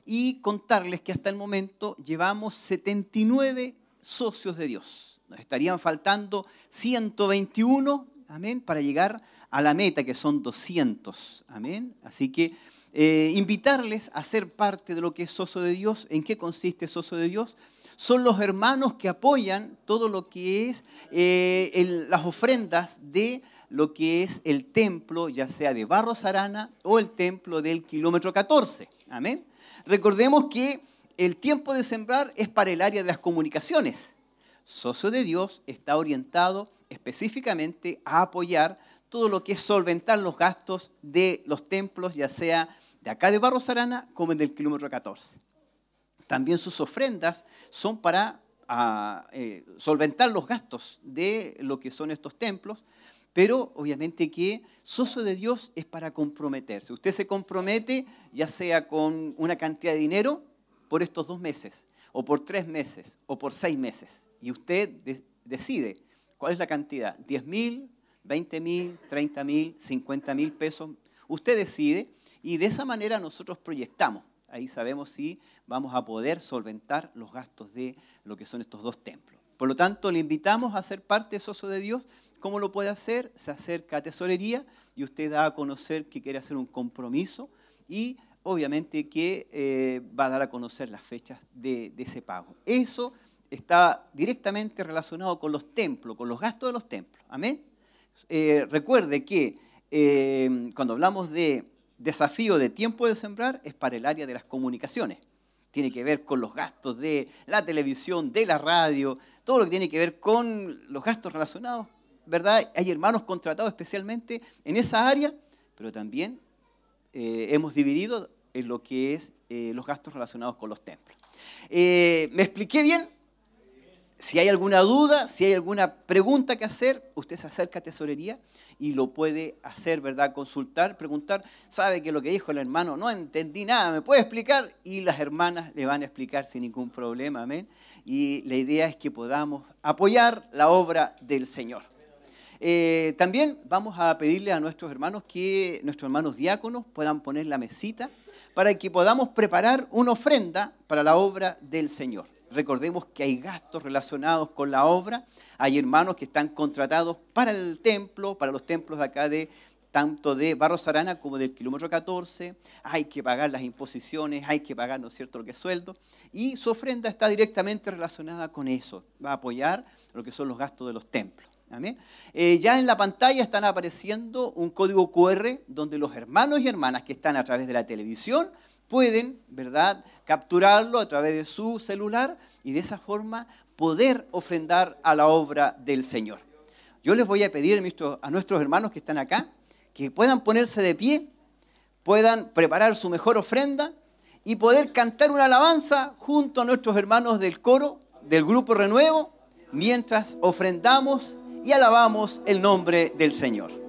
y contarles que hasta el momento llevamos 79 socios de Dios. Nos estarían faltando 121, amén, para llegar a la meta que son 200, amén. Así que eh, invitarles a ser parte de lo que es socio de Dios. ¿En qué consiste socio de Dios? Son los hermanos que apoyan todo lo que es eh, las ofrendas de lo que es el templo, ya sea de Barros Arana o el templo del kilómetro 14. Amén. Recordemos que el tiempo de sembrar es para el área de las comunicaciones. Socio de Dios está orientado específicamente a apoyar todo lo que es solventar los gastos de los templos, ya sea de acá de Barros Arana como del kilómetro 14. También sus ofrendas son para ah, eh, solventar los gastos de lo que son estos templos, pero obviamente que socio de Dios es para comprometerse. Usted se compromete ya sea con una cantidad de dinero por estos dos meses, o por tres meses, o por seis meses. Y usted decide cuál es la cantidad, 10 mil, 20 mil, 30 mil, 50 mil pesos. Usted decide y de esa manera nosotros proyectamos. Ahí sabemos si vamos a poder solventar los gastos de lo que son estos dos templos. Por lo tanto, le invitamos a ser parte de Socio de Dios ¿Cómo lo puede hacer? Se acerca a tesorería y usted da a conocer que quiere hacer un compromiso y obviamente que eh, va a dar a conocer las fechas de, ese pago. Eso está directamente relacionado con los templos, con los gastos de los templos. Amén. Eh, recuerde que eh, cuando hablamos de desafío de tiempo de sembrar es para el área de las comunicaciones. Tiene que ver con los gastos de la televisión, de la radio, todo lo que tiene que ver con los gastos relacionados ¿verdad? Hay hermanos contratados especialmente en esa área, pero también eh, hemos dividido en lo que es los gastos relacionados con los templos. ¿Me expliqué bien? Si hay alguna duda, si hay alguna pregunta que hacer, usted se acerca a tesorería y lo puede hacer, ¿verdad? Consultar, preguntar. Sabe que lo que dijo el hermano no entendí nada, ¿me puede explicar? Y las hermanas le van a explicar sin ningún problema, amén. Y la idea es que podamos apoyar la obra del Señor. Eh, también vamos a pedirle a nuestros hermanos que nuestros hermanos diáconos puedan poner la mesita para que podamos preparar una ofrenda para la obra del Señor. Recordemos que hay gastos relacionados con la obra, hay hermanos que están contratados para el templo, para los templos de acá de tanto de Barros Arana como del kilómetro 14, hay que pagar las imposiciones, hay que pagar, ¿no es cierto?, lo que es sueldo, y su ofrenda está directamente relacionada con eso, va a apoyar lo que son los gastos de los templos. Eh, ya en la pantalla están apareciendo un código QR donde los hermanos y hermanas que están a través de la televisión pueden, ¿verdad?, capturarlo a través de su celular y de esa forma poder ofrendar a la obra del Señor. Yo les voy a pedir a nuestros hermanos que están acá que puedan ponerse de pie, puedan preparar su mejor ofrenda y poder cantar una alabanza junto a nuestros hermanos del coro, del grupo Renuevo, mientras ofrendamos y alabamos el nombre del Señor.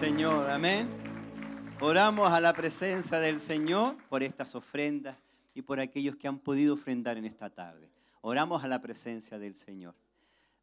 Señor, amén. Oramos a la presencia del Señor por estas ofrendas y por aquellos que han podido ofrendar en esta tarde. Oramos a la presencia del Señor.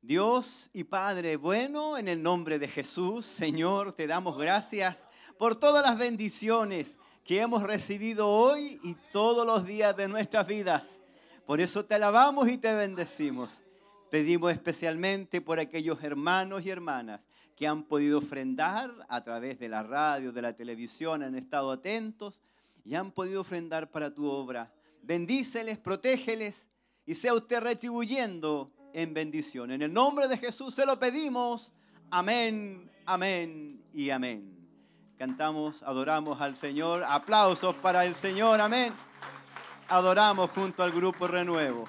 Dios y Padre bueno, en el nombre de Jesús, Señor, te damos gracias por todas las bendiciones que hemos recibido hoy y todos los días de nuestras vidas. Por eso te alabamos y te bendecimos. Pedimos especialmente por aquellos hermanos y hermanas que han podido ofrendar a través de la radio, de la televisión, han estado atentos y han podido ofrendar para tu obra. Bendíceles, protégeles y sea usted retribuyendo en bendición. En el nombre de Jesús se lo pedimos. Amén, amén y amén. Cantamos, adoramos al Señor. Aplausos para el Señor, amén. Adoramos junto al grupo Renuevo.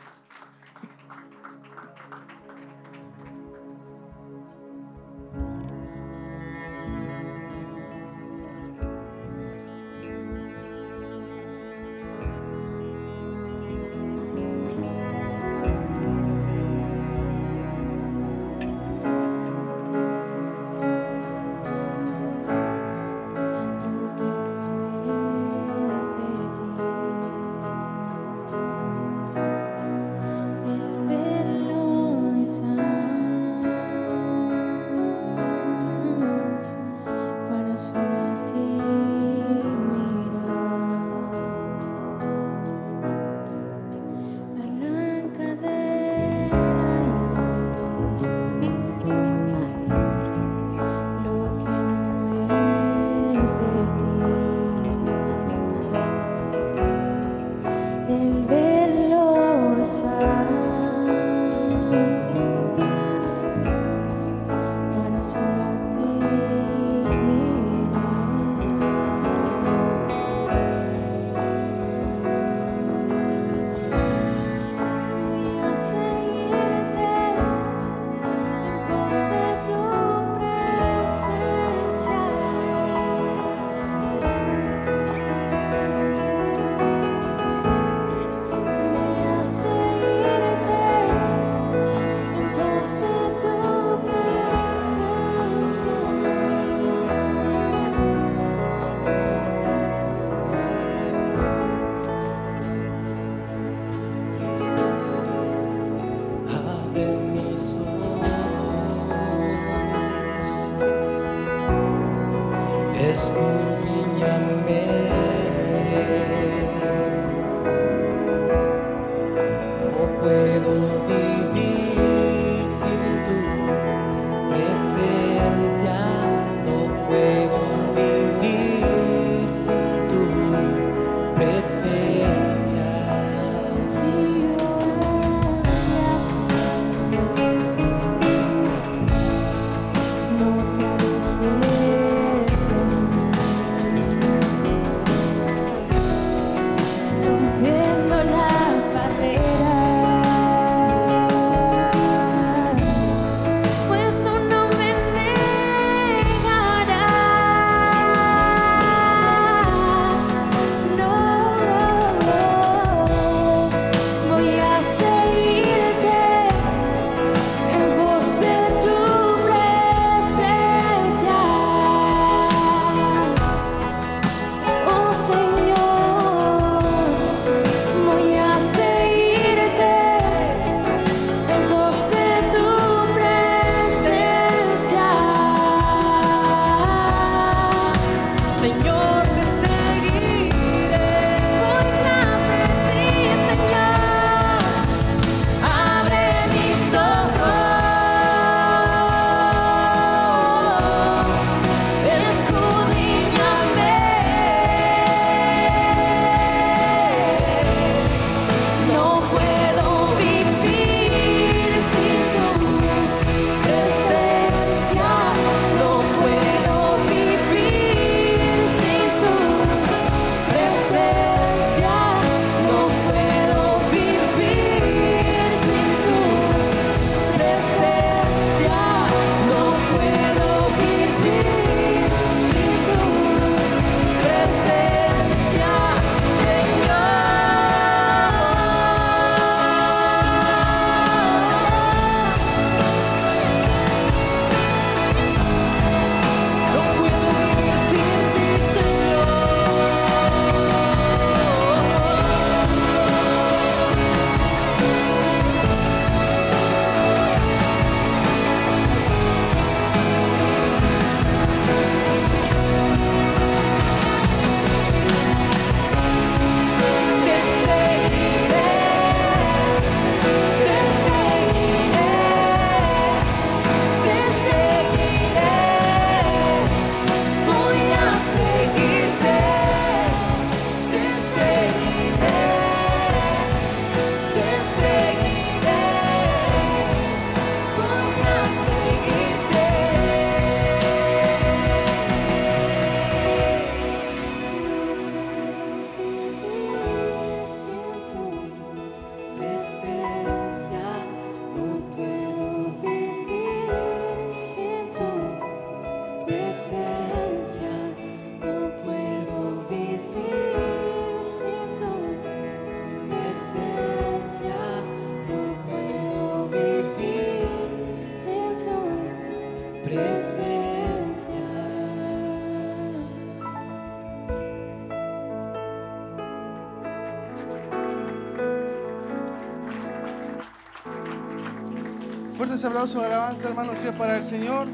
De alabanza, hermanos, si es para el Señor.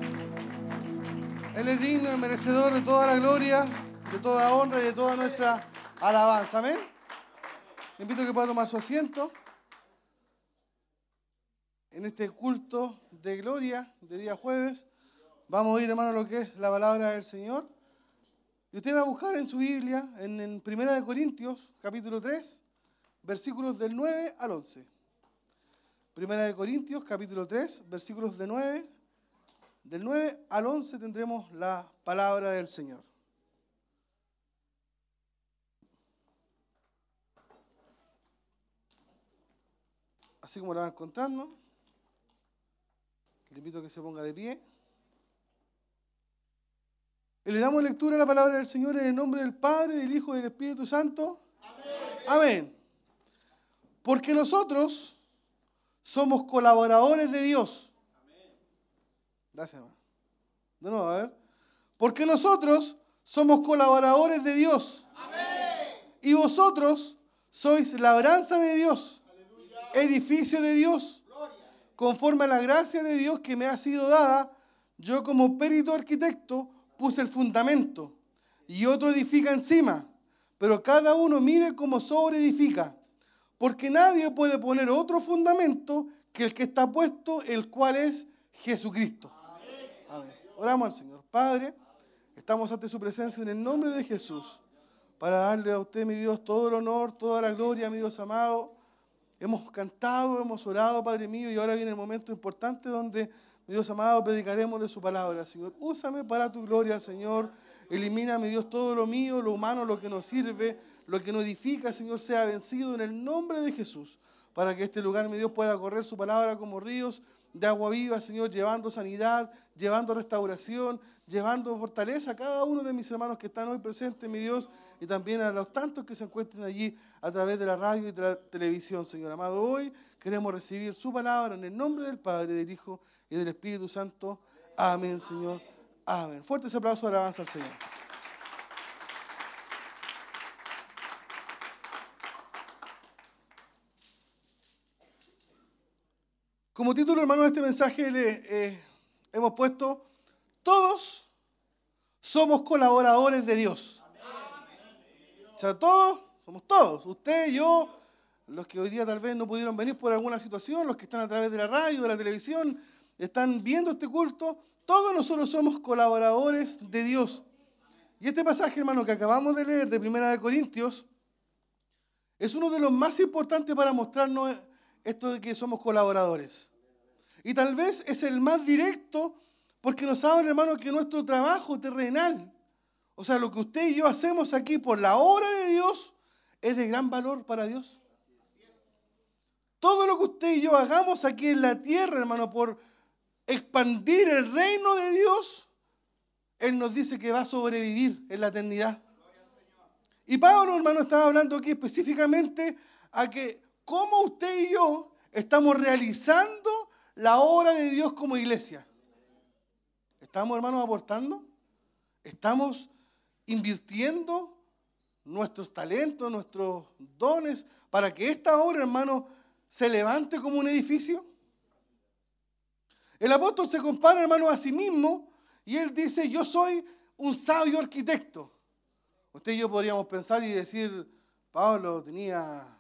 Él es digno y merecedor de toda la gloria, de toda honra y de toda nuestra alabanza. Amén. Le invito a que pueda tomar su asiento en este culto de gloria de día jueves. Vamos a ir, hermano, a lo que es la palabra del Señor. Y usted va a buscar en su Biblia, en, en Primera de Corintios, capítulo 3, versículos del 9 al 11. Primera de Corintios, capítulo 3, versículos de 9, del 9 al 11 tendremos la palabra del Señor. Así como la van encontrando, le invito a que se ponga de pie. Y le damos lectura a la palabra del Señor en el nombre del Padre, del Hijo y del Espíritu Santo. Amén. Amén. Porque nosotros somos colaboradores de Dios. Gracias, hermano. De nuevo, a ver. Porque nosotros somos colaboradores de Dios. Y vosotros sois labranza de Dios, edificio de Dios. Conforme a la gracia de Dios que me ha sido dada, yo como perito arquitecto puse el fundamento y otro edifica encima. Pero cada uno mire cómo sobre edifica. Porque nadie puede poner otro fundamento que el que está puesto, el cual es Jesucristo. Amén. Oramos al Señor. Padre, estamos ante su presencia en el nombre de Jesús para darle a usted, mi Dios, todo el honor, toda la gloria, mi Dios amado. hemos cantado, hemos orado, Padre mío, y ahora viene el momento importante donde, mi Dios amado, predicaremos de su palabra, Señor. Úsame para tu gloria, Señor. Elimina, mi Dios, todo lo mío, lo humano, lo que nos sirve, lo que nos edifica, Señor, sea vencido en el nombre de Jesús, para que este lugar, mi Dios, pueda correr su palabra como ríos de agua viva, Señor, llevando sanidad, llevando restauración, llevando fortaleza a cada uno de mis hermanos que están hoy presentes, mi Dios, y también a los tantos que se encuentren allí a través de la radio y de la televisión, Señor amado. Hoy queremos recibir su palabra en el nombre del Padre, del Hijo y del Espíritu Santo. Amén, Señor. Amén. Fuerte ese aplauso de alabanza al Señor. Como título, hermano, de este mensaje le eh, hemos puesto, todos somos colaboradores de Dios. O sea, todos, somos todos. Usted, yo, los que hoy día tal vez no pudieron venir por alguna situación, los que están a través de la radio, de la televisión, están viendo este culto, todos nosotros somos colaboradores de Dios. Y este pasaje, hermano, que acabamos de leer de Primera de Corintios, es uno de los más importantes para mostrarnos esto de que somos colaboradores. Y tal vez es el más directo porque nos habla, hermano, que nuestro trabajo terrenal, o sea, lo que usted y yo hacemos aquí por la obra de Dios, es de gran valor para Dios. Todo lo que usted y yo hagamos aquí en la tierra, hermano, por expandir el reino de Dios, Él nos dice que va a sobrevivir en la eternidad. Y Pablo, hermano, estaba hablando aquí específicamente a que cómo usted y yo estamos realizando la obra de Dios como iglesia. ¿Estamos, hermanos, aportando? ¿Estamos invirtiendo nuestros talentos, nuestros dones, para que esta obra, hermano, se levante como un edificio? El apóstol se compara, hermano, a sí mismo y él dice, yo soy un sabio arquitecto. Usted y yo podríamos pensar y decir, Pablo tenía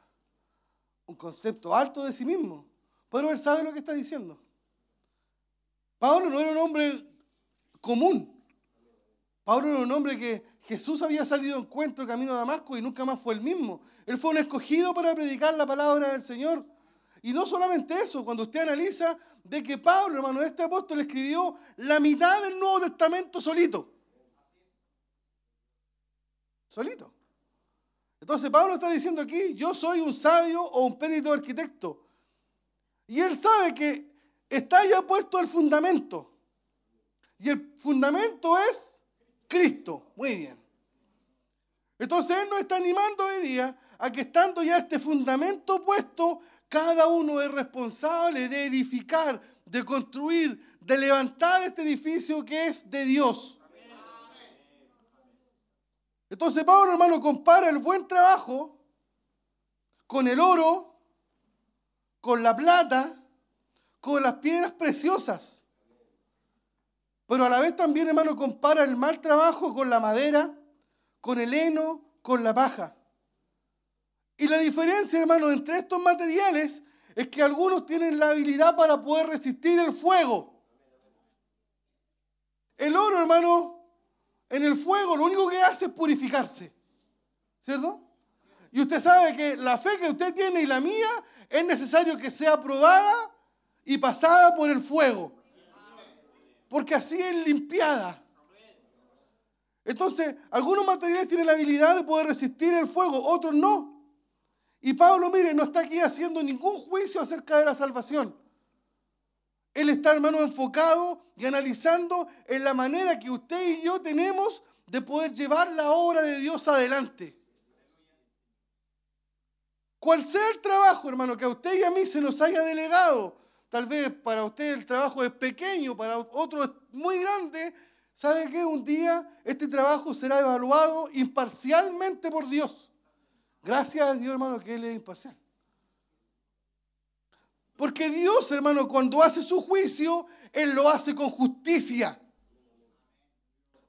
un concepto alto de sí mismo, pero él sabe lo que está diciendo. Pablo no era un hombre común. Pablo era un hombre que Jesús había salido en encuentro camino a Damasco y nunca más fue el mismo. Él fue un escogido para predicar la palabra del Señor. Y no solamente eso, cuando usted analiza, ve que Pablo, hermano, este apóstol escribió la mitad del Nuevo Testamento solito. Solito. Entonces Pablo está diciendo aquí, yo soy un sabio o un perito arquitecto. Y él sabe que está ya puesto el fundamento. Y el fundamento es Cristo. Muy bien. Entonces Él nos está animando hoy día a que estando ya este fundamento puesto, cada uno es responsable de edificar, de construir, de levantar este edificio que es de Dios. Entonces Pablo, hermano, compara el buen trabajo con el oro, con la plata, con las piedras preciosas. Pero a la vez también, hermano, compara el mal trabajo con la madera, con el heno, con la paja. Y la diferencia, hermano, entre estos materiales es que algunos tienen la habilidad para poder resistir el fuego. El oro, hermano, en el fuego lo único que hace es purificarse. ¿Cierto? Y usted sabe que la fe que usted tiene y la mía es necesario que sea probada y pasada por el fuego. Porque así es limpiada. Entonces, algunos materiales tienen la habilidad de poder resistir el fuego, otros no. Y Pablo, mire, no está aquí haciendo ningún juicio acerca de la salvación. Él está, hermano, enfocado y analizando en la manera que usted y yo tenemos de poder llevar la obra de Dios adelante. Cual sea el trabajo, hermano, que a usted y a mí se nos haya delegado, tal vez para usted el trabajo es pequeño, para otro es muy grande, ¿sabe qué? Un día este trabajo será evaluado imparcialmente por Dios. Gracias a Dios, hermano, que Él es imparcial. Porque Dios, hermano, cuando hace su juicio, Él lo hace con justicia.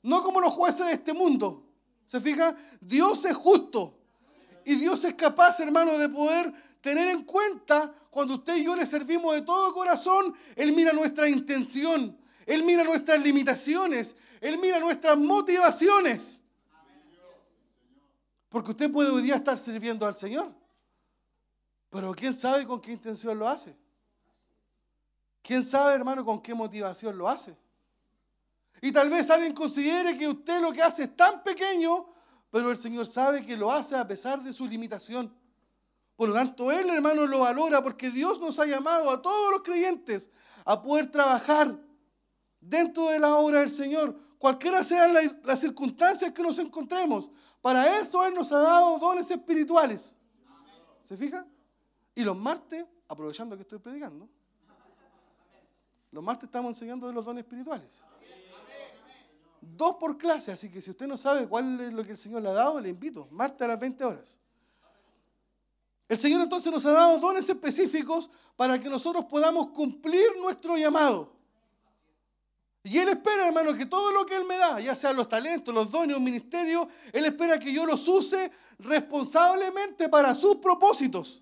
No como los jueces de este mundo. ¿Se fija? Dios es justo. Y Dios es capaz, hermano, de poder tener en cuenta cuando usted y yo le servimos de todo corazón, Él mira nuestra intención, Él mira nuestras limitaciones, Él mira nuestras motivaciones. Porque usted puede hoy día estar sirviendo al Señor, Pero ¿quién sabe con qué intención lo hace? ¿Quién sabe, hermano, con qué motivación lo hace? Y tal vez alguien considere que usted lo que hace es tan pequeño, pero el Señor sabe que lo hace a pesar de su limitación. Por lo tanto, Él, hermano, lo valora porque Dios nos ha llamado a todos los creyentes a poder trabajar dentro de la obra del Señor, cualquiera sean la- las circunstancias que nos encontremos. Para eso Él nos ha dado dones espirituales. ¿Se fija? Y los martes, aprovechando que estoy predicando, los martes estamos enseñando de los dones espirituales. Dos por clase, así que si usted no sabe cuál es lo que el Señor le ha dado, le invito. Martes a las 20 horas. El Señor entonces nos ha dado dones específicos para que nosotros podamos cumplir nuestro llamado. Y Él espera, hermano, que todo lo que Él me da, ya sean los talentos, los dones, un ministerio, Él espera que yo los use responsablemente para sus propósitos.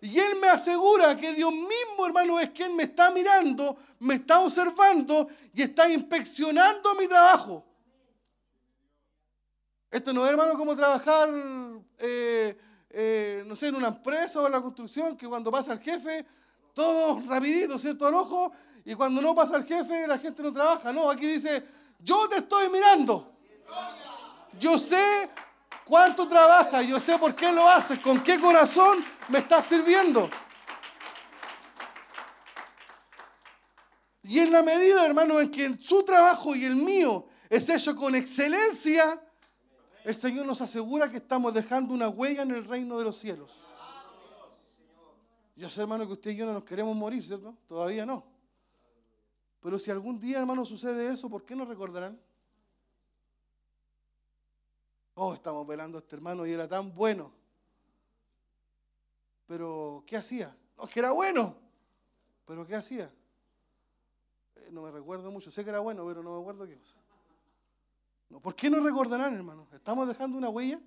Y Él me asegura que Dios mismo, hermano, es quien me está mirando, me está observando y está inspeccionando mi trabajo. Esto no es, hermano, como trabajar, eh, eh, no sé, en una empresa o en la construcción, que cuando pasa el jefe, todo rapidito, ¿cierto? Al ojo, y cuando no pasa el jefe, la gente no trabaja. No, aquí dice, yo te estoy mirando. Yo sé cuánto trabajas, yo sé por qué lo haces, con qué corazón me estás sirviendo. Y en la medida, hermano, en que su trabajo y el mío es hecho con excelencia, el Señor nos asegura que estamos dejando una huella en el reino de los cielos. Yo sé, hermano, que usted y yo no nos queremos morir, ¿cierto? Todavía no. Pero si algún día, hermano, sucede eso, ¿por qué nos recordarán? Oh, estamos velando a este hermano y era tan bueno. Pero, ¿qué hacía? No, que era bueno. Pero, ¿qué hacía? Eh, no me recuerdo mucho. Sé que era bueno, pero no me acuerdo qué cosa. No, ¿Por qué nos recordarán, hermano? ¿Estamos dejando una huella?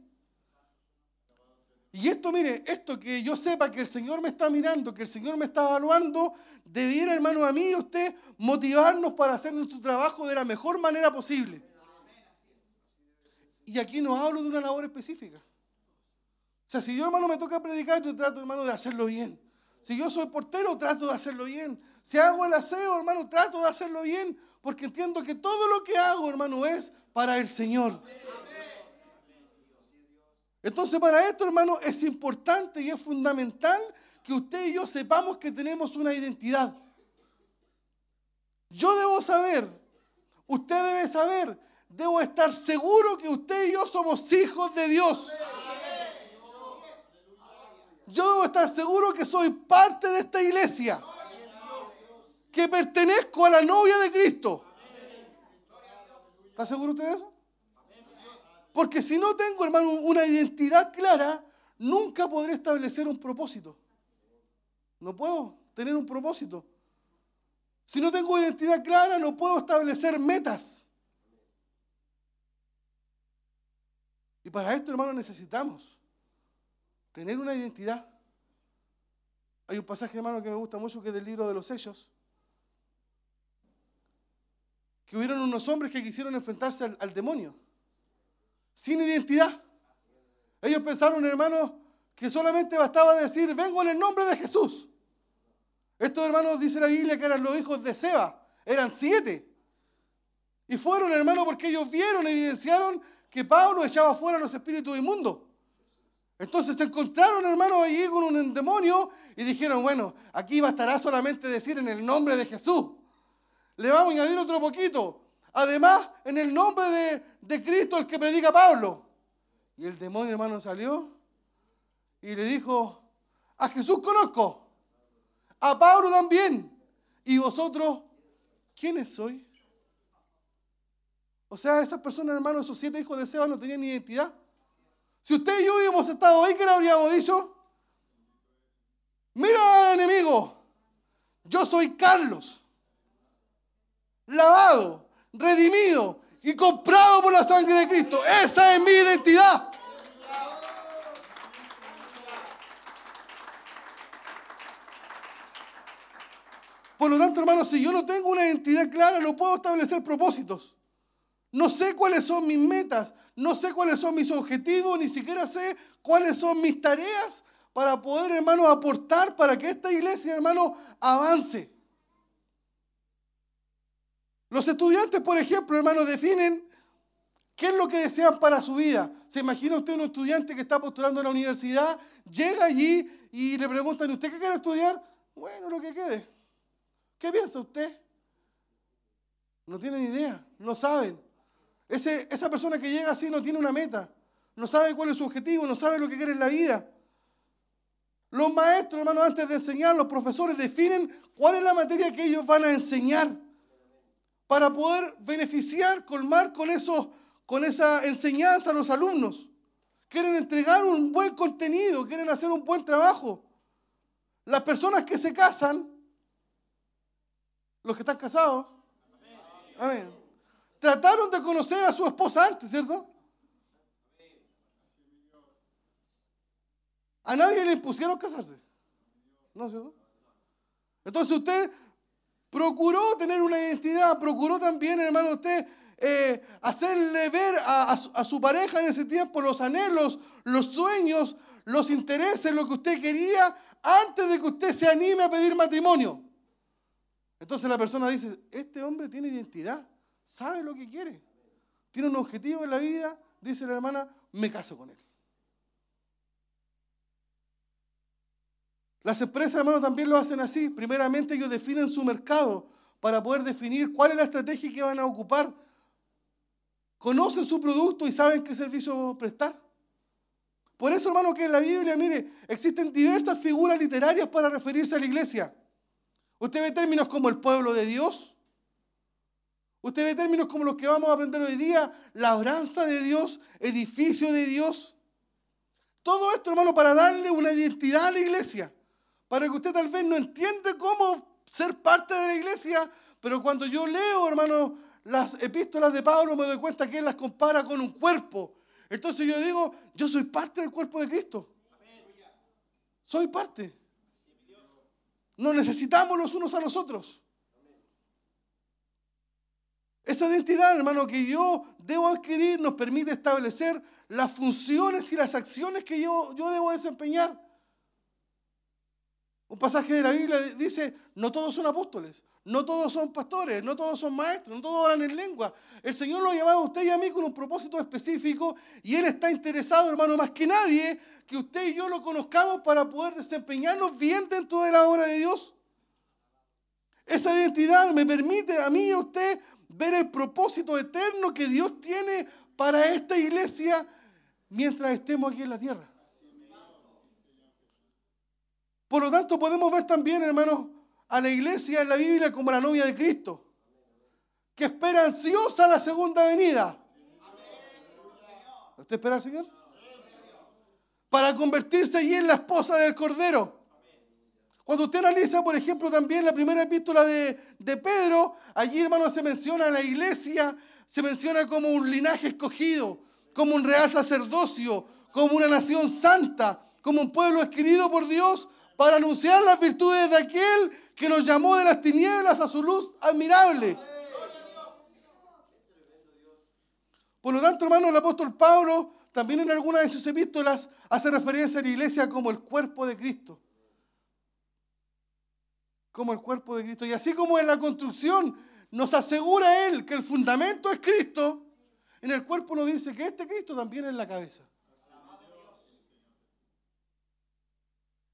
Y esto, mire, esto que yo sepa que el Señor me está mirando, que el Señor me está evaluando, debiera, hermano, a mí y a usted motivarnos para hacer nuestro trabajo de la mejor manera posible. Y aquí no hablo de una labor específica. O sea, si yo, hermano, me toca predicar, yo trato, hermano, de hacerlo bien. Si yo soy portero, trato de hacerlo bien. Si hago el aseo, hermano, trato de hacerlo bien, porque entiendo que todo lo que hago, hermano, es para el Señor. Entonces, para esto, hermano, es importante y es fundamental que usted y yo sepamos que tenemos una identidad. Yo debo saber, usted debe saber, debo estar seguro que usted y yo somos hijos de Dios. Yo debo estar seguro que soy parte de esta iglesia, que pertenezco a la novia de Cristo. ¿Está seguro usted de eso? Porque si no tengo, hermano, una identidad clara, nunca podré establecer un propósito. No puedo tener un propósito. Si no tengo identidad clara, no puedo establecer metas. Y para esto, hermano, necesitamos tener una identidad. Hay un pasaje, hermano, que me gusta mucho, que es del libro de los sellos. Que hubieron unos hombres que quisieron enfrentarse al, al demonio sin identidad. Ellos pensaron, hermanos, que solamente bastaba decir, vengo en el nombre de Jesús. Estos hermanos, dice la Biblia, que eran los hijos de Seba, eran siete. Y fueron, hermanos, porque ellos vieron, evidenciaron que Pablo echaba fuera los espíritus inmundos. Entonces se encontraron, hermanos, allí con un demonio y dijeron, bueno, aquí bastará solamente decir en el nombre de Jesús. Le vamos a añadir otro poquito. Además, en el nombre de, de Cristo, el que predica Pablo. Y el demonio, hermano, salió y le dijo, a Jesús conozco, a Pablo también. Y vosotros, ¿quiénes sois? O sea, esas personas, hermano, esos siete hijos de Seba no tenían identidad. Si usted y yo hubiéramos estado ahí, ¿qué le habríamos dicho? Mira, enemigo, yo soy Carlos, lavado, redimido y comprado por la sangre de Cristo. Esa es mi identidad. Por lo tanto, hermano, si yo no tengo una identidad clara, no puedo establecer propósitos. No sé cuáles son mis metas, no sé cuáles son mis objetivos, ni siquiera sé cuáles son mis tareas para poder, hermano, aportar para que esta iglesia, hermano, avance. Los estudiantes, por ejemplo, hermano, definen qué es lo que desean para su vida. ¿Se imagina usted un estudiante que está postulando a la universidad, llega allí y le preguntan, ¿usted qué quiere estudiar? Bueno, lo que quede. ¿Qué piensa usted? No tienen idea, no saben. Esa persona que llega así no tiene una meta, no sabe cuál es su objetivo, no sabe lo que quiere en la vida. Los maestros, hermano, antes de enseñar, los profesores definen cuál es la materia que ellos van a enseñar para poder beneficiar, colmar con, esos, con esa enseñanza a los alumnos. Quieren entregar un buen contenido, quieren hacer un buen trabajo. Las personas que se casan, los que están casados, amén, trataron de conocer a su esposa antes, ¿cierto? A nadie le impusieron casarse. ¿No es cierto? Entonces usted procuró tener una identidad, procuró también, hermano, usted eh, hacerle ver a, su, a su pareja en ese tiempo los anhelos, los sueños, los intereses, lo que usted quería antes de que usted se anime a pedir matrimonio. Entonces la persona dice, este hombre tiene identidad, sabe lo que quiere, tiene un objetivo en la vida, dice la hermana, me caso con él. Las empresas, hermano, también lo hacen así. Primeramente ellos definen su mercado para poder definir cuál es la estrategia que van a ocupar. Conocen su producto y saben qué servicio prestar. Por eso, hermano, que en la Biblia, mire, existen diversas figuras literarias para referirse a la iglesia. Usted ve términos como el pueblo de Dios. Usted ve términos como los que vamos a aprender hoy día, labranza de Dios, edificio de Dios. Todo esto, hermano, para darle una identidad a la iglesia. Para que usted tal vez no entiende cómo ser parte de la iglesia, pero cuando yo leo, hermano, las epístolas de Pablo, me doy cuenta que él las compara con un cuerpo. Entonces yo digo, yo soy parte del cuerpo de Cristo. Soy parte. Nos necesitamos los unos a los otros. Esa identidad, hermano, que yo debo adquirir nos permite establecer las funciones y las acciones que yo, yo debo desempeñar. Un pasaje de la Biblia dice, no todos son apóstoles, no todos son pastores, no todos son maestros, no todos hablan en lengua. El Señor lo ha llamado a usted y a mí con un propósito específico y Él está interesado, hermano, más que nadie, que usted y yo lo conozcamos para poder desempeñarnos bien dentro de la obra de Dios. Esa identidad me permite a mí y a usted ver el propósito eterno que Dios tiene para esta iglesia mientras estemos aquí en la tierra. Por lo tanto, podemos ver también, hermanos, a la iglesia en la Biblia como la novia de Cristo, que espera ansiosa la segunda venida. ¿Usted espera al Señor? Para convertirse allí en la esposa del Cordero. Cuando usted analiza, por ejemplo, también la primera epístola de, de Pedro, allí, hermano, se menciona a la iglesia, se menciona como un linaje escogido, como un real sacerdocio, como una nación santa, como un pueblo escogido por Dios para anunciar las virtudes de aquel que nos llamó de las tinieblas a su luz admirable. Por lo tanto, hermano, el apóstol Pablo también en algunas de sus epístolas hace referencia a la iglesia como el cuerpo de Cristo. Como el cuerpo de Cristo. Y así como en la construcción nos asegura Él que el fundamento es Cristo, en el cuerpo nos dice que este Cristo también es la cabeza.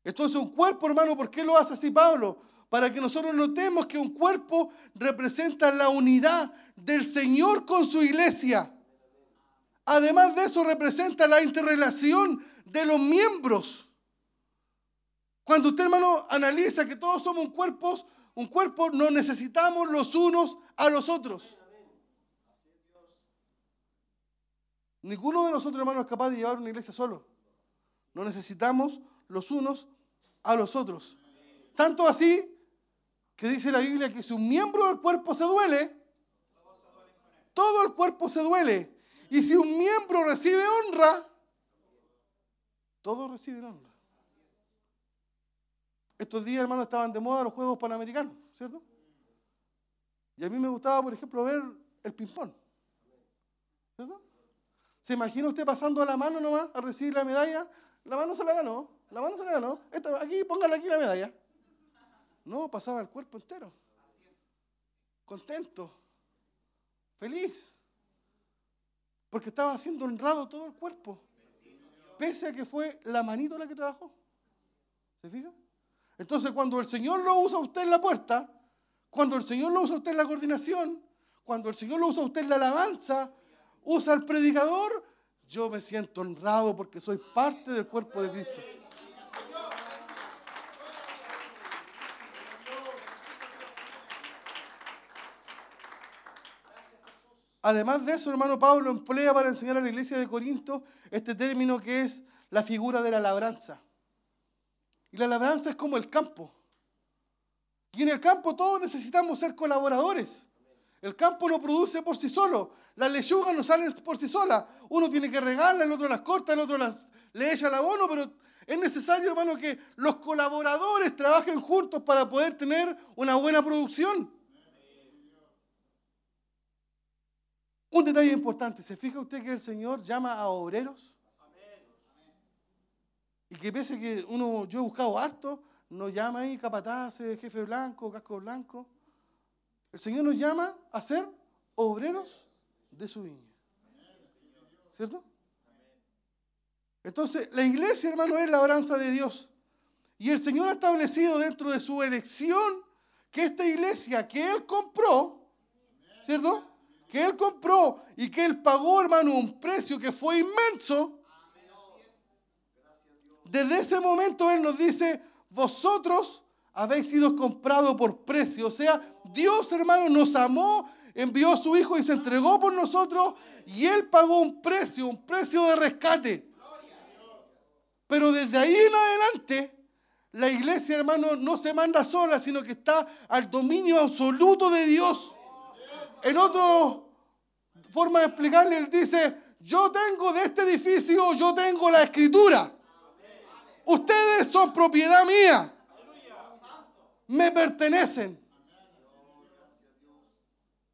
Entonces un cuerpo, hermano, ¿por qué lo hace así Pablo? Para que nosotros notemos que un cuerpo representa la unidad del Señor con su iglesia. Además de eso representa la interrelación de los miembros. Cuando usted, hermano, analiza que todos somos un cuerpo, un cuerpo, nos necesitamos los unos a los otros. Ninguno de nosotros, hermano, es capaz de llevar una iglesia solo. Nos necesitamos los unos a los otros. Tanto así que dice la Biblia que si un miembro del cuerpo se duele, todo el cuerpo se duele. Y si un miembro recibe honra, todos reciben honra. Estos días, hermano, estaban de moda los Juegos Panamericanos, ¿cierto? Y a mí me gustaba, por ejemplo, ver el ping-pong. ¿Cierto? ¿Se imagina usted pasando la mano nomás a recibir la medalla? La mano se la ganó. La mano se la ganó. Aquí, póngale aquí la medalla. No, pasaba el cuerpo entero. Contento. Feliz. Porque estaba siendo honrado todo el cuerpo. Pese a que fue la manito la que trabajó. ¿Se fija? Entonces, cuando el Señor lo usa a usted en la puerta, cuando el Señor lo usa a usted en la coordinación, cuando el Señor lo usa a usted en la alabanza, usa al predicador, yo me siento honrado porque soy parte del cuerpo de Cristo. Además de eso, hermano Pablo emplea para enseñar a la iglesia de Corinto este término que es la figura de la labranza. Y la labranza es como el campo. Y en el campo todos necesitamos ser colaboradores. El campo no produce por sí solo. Las lechugas no salen por sí solas. Uno tiene que regarlas, el otro las corta, el otro las, le echa el abono, pero es necesario, hermano, que los colaboradores trabajen juntos para poder tener una buena producción. Un detalle importante, ¿se fija usted que el Señor llama a obreros? Y que pese que uno, yo he buscado harto, nos llama ahí capataces, jefe blanco, casco blanco. El Señor nos llama a ser obreros de su viña. ¿Cierto? Entonces, la iglesia, hermano, es la labranza de Dios. Y el Señor ha establecido dentro de su elección que esta iglesia que Él compró, ¿cierto? Que Él compró y que Él pagó, hermano, un precio que fue inmenso. Desde ese momento Él nos dice, vosotros habéis sido comprados por precio. O sea, Dios, hermano, nos amó, envió a su Hijo y se entregó por nosotros y Él pagó un precio, un precio de rescate. Pero desde ahí en adelante, la iglesia, hermano, no se manda sola, sino que está al dominio absoluto de Dios. En otra forma de explicarle, Él dice, yo tengo de este edificio, yo tengo la escritura. Ustedes son propiedad mía. Me pertenecen.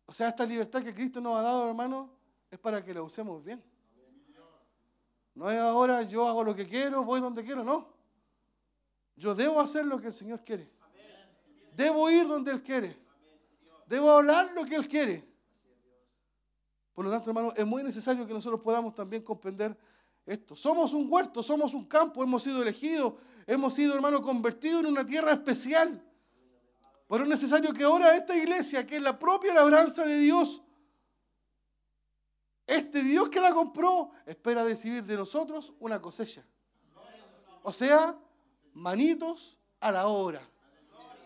O sea, esta libertad que Cristo nos ha dado, hermano, es para que la usemos bien. No es ahora yo hago lo que quiero, voy donde quiero, no. Yo debo hacer lo que el Señor quiere. Debo ir donde Él quiere. Debo hablar lo que Él quiere. Por lo tanto, hermano, es muy necesario que nosotros podamos también comprender esto. Somos un huerto, somos un campo, hemos sido elegidos, hemos sido, hermano, convertidos en una tierra especial. Pero es necesario que ahora esta iglesia, que es la propia labranza de Dios, este Dios que la compró, espera recibir de nosotros una cosecha. O sea, manitos a la obra.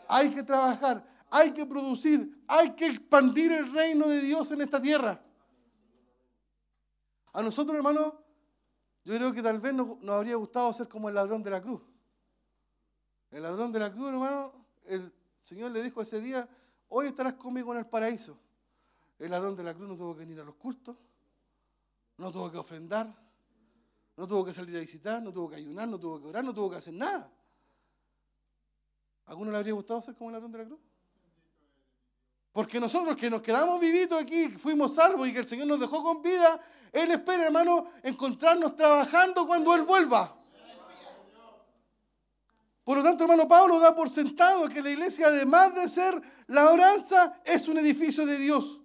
Hay que trabajar, hay que producir, hay que expandir el reino de Dios en esta tierra. A nosotros, hermanos, yo creo que tal vez nos, nos habría gustado ser como el ladrón de la cruz. El ladrón de la cruz, hermano, el Señor le dijo ese día, hoy estarás conmigo en el paraíso. El ladrón de la cruz no tuvo que ir a los cultos, no tuvo que ofrendar, no tuvo que salir a visitar, no tuvo que ayunar, no tuvo que orar, no tuvo que hacer nada. ¿A alguno le habría gustado ser como el ladrón de la cruz? Porque nosotros que nos quedamos vivitos aquí, fuimos salvos y que el Señor nos dejó con vida, Él espera, hermano, encontrarnos trabajando cuando Él vuelva. Por lo tanto, hermano Pablo da por sentado que la iglesia, además de ser la oranza, es un edificio de Dios.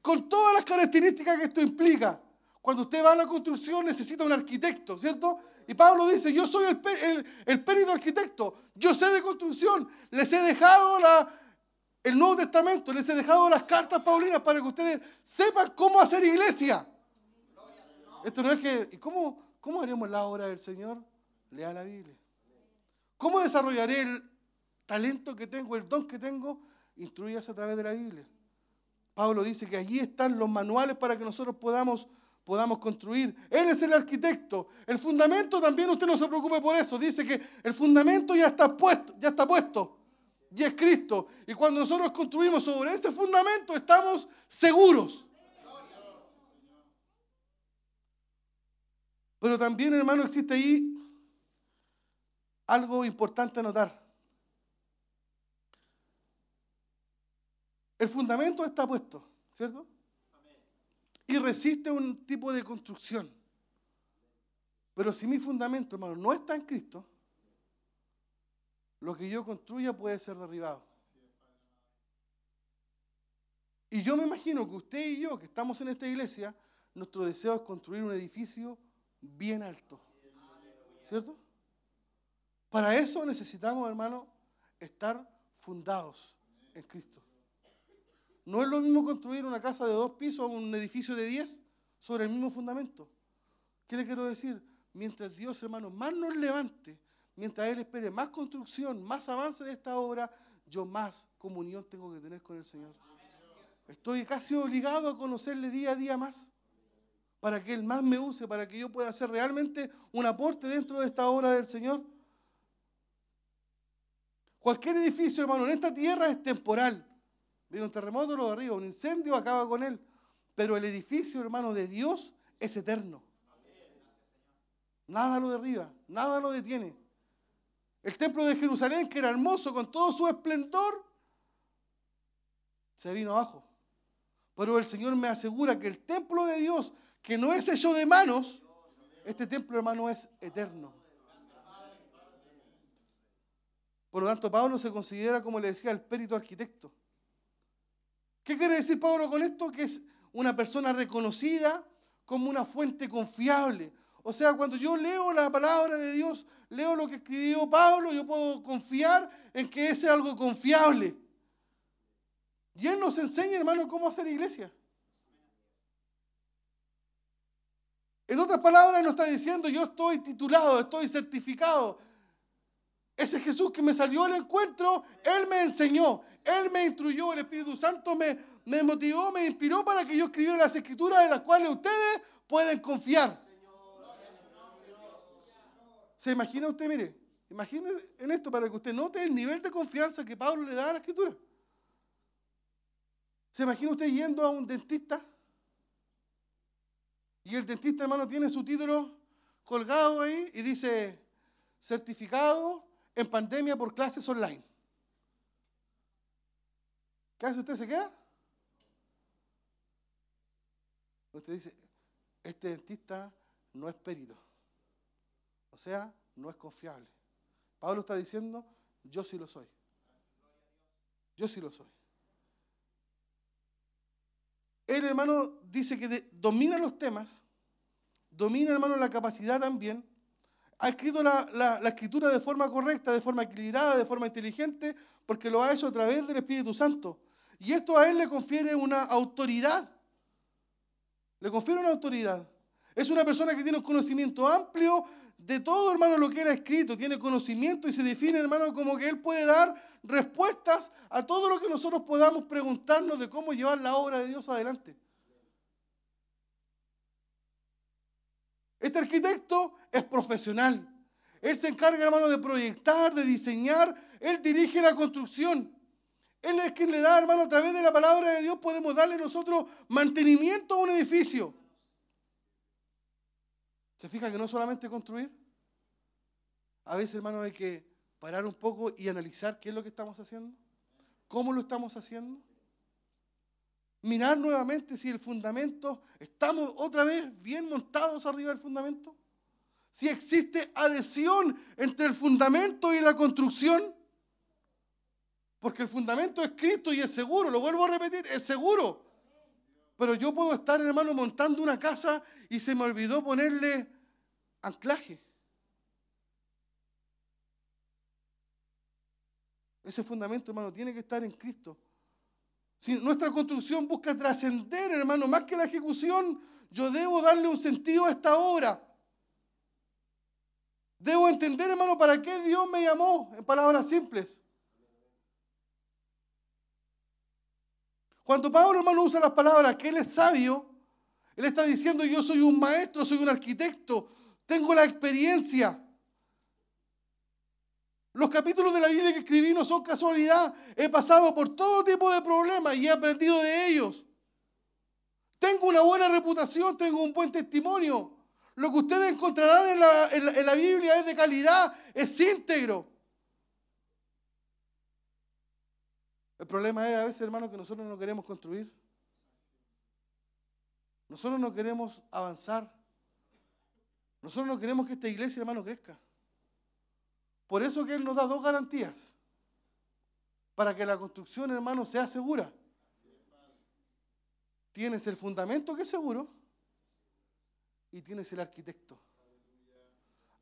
Con todas las características que esto implica. Cuando usted va a la construcción necesita un arquitecto, ¿cierto? Y Pablo dice, yo soy el, el, el perito arquitecto, yo sé de construcción, les he dejado la, el Nuevo Testamento, les he dejado las cartas paulinas para que ustedes sepan cómo hacer iglesia. Esto no es que, ¿y cómo, cómo haremos la obra del Señor? Lea la Biblia. ¿Cómo desarrollaré el talento que tengo, el don que tengo? Instruyase a través de la Biblia. Pablo dice que allí están los manuales para que nosotros podamos, podamos construir. Él es el arquitecto. El fundamento también usted no se preocupe por eso. Dice que el fundamento ya está puesto, ya está puesto. Y es Cristo. Y cuando nosotros construimos sobre ese fundamento estamos seguros. Pero también, hermano, existe ahí algo importante a notar. El fundamento está puesto, ¿cierto? Y resiste un tipo de construcción. Pero si mi fundamento, hermano, no está en Cristo, lo que yo construya puede ser derribado. Y yo me imagino que usted y yo, que estamos en esta iglesia, nuestro deseo es construir un edificio bien alto. ¿Cierto? Para eso necesitamos, hermano, estar fundados en Cristo. No es lo mismo construir una casa de dos pisos o un edificio de diez sobre el mismo fundamento. ¿Qué le quiero decir? Mientras Dios, hermano, más nos levante, mientras Él espere más construcción, más avance de esta obra, yo más comunión tengo que tener con el Señor. Estoy casi obligado a conocerle día a día más, para que Él más me use, para que yo pueda hacer realmente un aporte dentro de esta obra del Señor. Cualquier edificio, hermano, en esta tierra es temporal. Viene un terremoto, lo de arriba, un incendio acaba con él. Pero el edificio, hermano, de Dios es eterno. Nada lo derriba, nada lo detiene. El templo de Jerusalén, que era hermoso con todo su esplendor, se vino abajo. Pero el Señor me asegura que el templo de Dios, que no es hecho de manos, este templo, hermano, es eterno. Por lo tanto, Pablo se considera, como le decía, el perito arquitecto. ¿Qué quiere decir Pablo con esto? Que es una persona reconocida como una fuente confiable. O sea, cuando yo leo la palabra de Dios, leo lo que escribió Pablo, yo puedo confiar en que ese es algo confiable. Y Él nos enseña, hermano, cómo hacer iglesia. En otras palabras, nos está diciendo, yo estoy titulado, estoy certificado. Ese Jesús que me salió al encuentro, Él me enseñó, Él me instruyó, el Espíritu Santo me, motivó, me inspiró para que yo escribiera las escrituras de las cuales ustedes pueden confiar. ¿Se imagina usted, mire? Imagine en esto para que usted note el nivel de confianza que Pablo le da a la escritura. ¿Se imagina usted yendo a un dentista? Y el dentista, hermano, tiene su título colgado ahí y dice, certificado en pandemia por clases online. ¿Qué hace usted? ¿Se queda? Usted dice, este dentista no es perito. O sea, no es confiable. Pablo está diciendo, yo sí lo soy. Yo sí lo soy. El hermano dice que domina los temas, domina, hermano, la capacidad también. Ha escrito la, la- escritura de forma correcta, de forma equilibrada, de forma inteligente, porque lo ha hecho a través del Espíritu Santo. Y esto a él le confiere una autoridad. Le confiere una autoridad. Es una persona que tiene un conocimiento amplio de todo, hermano, lo que él ha escrito. Tiene conocimiento y se define, hermano, como que él puede dar respuestas a todo lo que nosotros podamos preguntarnos de cómo llevar la obra de Dios adelante. Este arquitecto es profesional. Él se encarga, hermano, de proyectar, de diseñar. Él dirige la construcción. Él es quien le da, hermano, a través de la palabra de Dios podemos darle nosotros mantenimiento a un edificio. ¿Se fija que no solamente construir? A veces, hermano, hay que parar un poco y analizar qué es lo que estamos haciendo, cómo lo estamos haciendo. Mirar nuevamente si el fundamento, estamos otra vez bien montados arriba del fundamento. Si existe adhesión entre el fundamento y la construcción. Porque el fundamento es Cristo y es seguro, lo vuelvo a repetir, es seguro. Pero yo puedo estar, hermano, montando una casa y se me olvidó ponerle anclaje. Ese fundamento, hermano, tiene que estar en Cristo. Si nuestra construcción busca trascender, hermano, más que la ejecución, yo debo darle un sentido a esta obra. Debo entender, hermano, para qué Dios me llamó, en palabras simples. Cuando Pablo, hermano, usa las palabras que él es sabio, él está diciendo, yo soy un maestro, soy un arquitecto, tengo la experiencia. Los capítulos de la Biblia que escribí no son casualidad. He pasado por todo tipo de problemas y he aprendido de ellos. Tengo una buena reputación, tengo un buen testimonio. Lo que ustedes encontrarán en la, Biblia es de calidad, es íntegro. El problema es a veces, hermano, que nosotros no queremos construir. Nosotros no queremos avanzar. Nosotros no queremos que esta iglesia, hermano, crezca. Por eso que Él nos da dos garantías. Para que la construcción, hermano, sea segura. Tienes el fundamento que es seguro y tienes el arquitecto.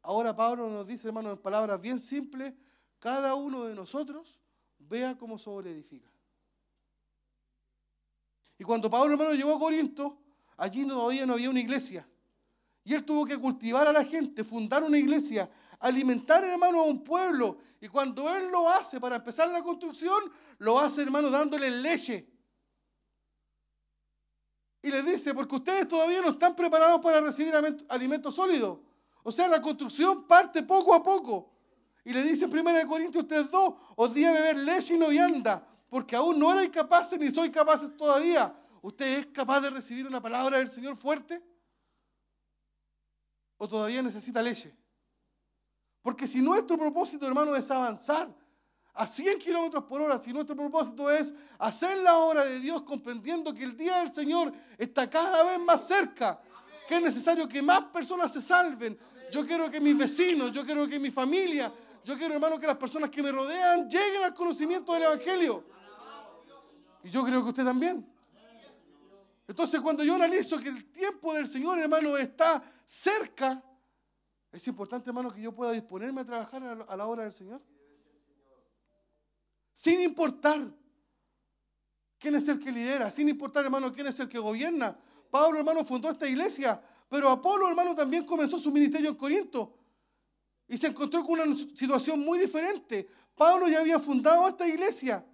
Ahora Pablo nos dice, hermano, en palabras bien simples, cada uno de nosotros vea cómo sobreedifica. Y cuando Pablo, hermano, llegó a Corinto, allí todavía no había una iglesia. Y él tuvo que cultivar a la gente, fundar una iglesia, alimentar, hermano, a un pueblo. Y cuando él lo hace para empezar la construcción, lo hace, hermano, dándole leche. Y le dice, porque ustedes todavía no están preparados para recibir alimento- alimento sólido. O sea, la construcción parte poco a poco. Y le dice en 1 Corintios 3.2, os di a beber leche y no vianda, porque aún no erais capaces ni sois capaces todavía. ¿Usted es capaz de recibir una palabra del Señor fuerte? ¿O todavía necesita leche? Porque si nuestro propósito, hermano, es avanzar a 100 kilómetros por hora, si nuestro propósito es hacer la obra de Dios comprendiendo que el día del Señor está cada vez más cerca, que es necesario que más personas se salven. Yo quiero que mis vecinos, yo quiero que mi familia, yo quiero, hermano, que las personas que me rodean lleguen al conocimiento del Evangelio. Y yo creo que usted también. Entonces, cuando yo analizo que el tiempo del Señor, hermano, está cerca, es importante, hermano, que yo pueda disponerme a trabajar a la- a la hora del Señor. Sin importar quién es el que lidera, sin importar, hermano, quién es el que gobierna. Pablo, hermano, fundó esta iglesia, pero Apolo, hermano, también comenzó su ministerio en Corinto y se encontró con una situación muy diferente. Pablo ya había fundado esta iglesia.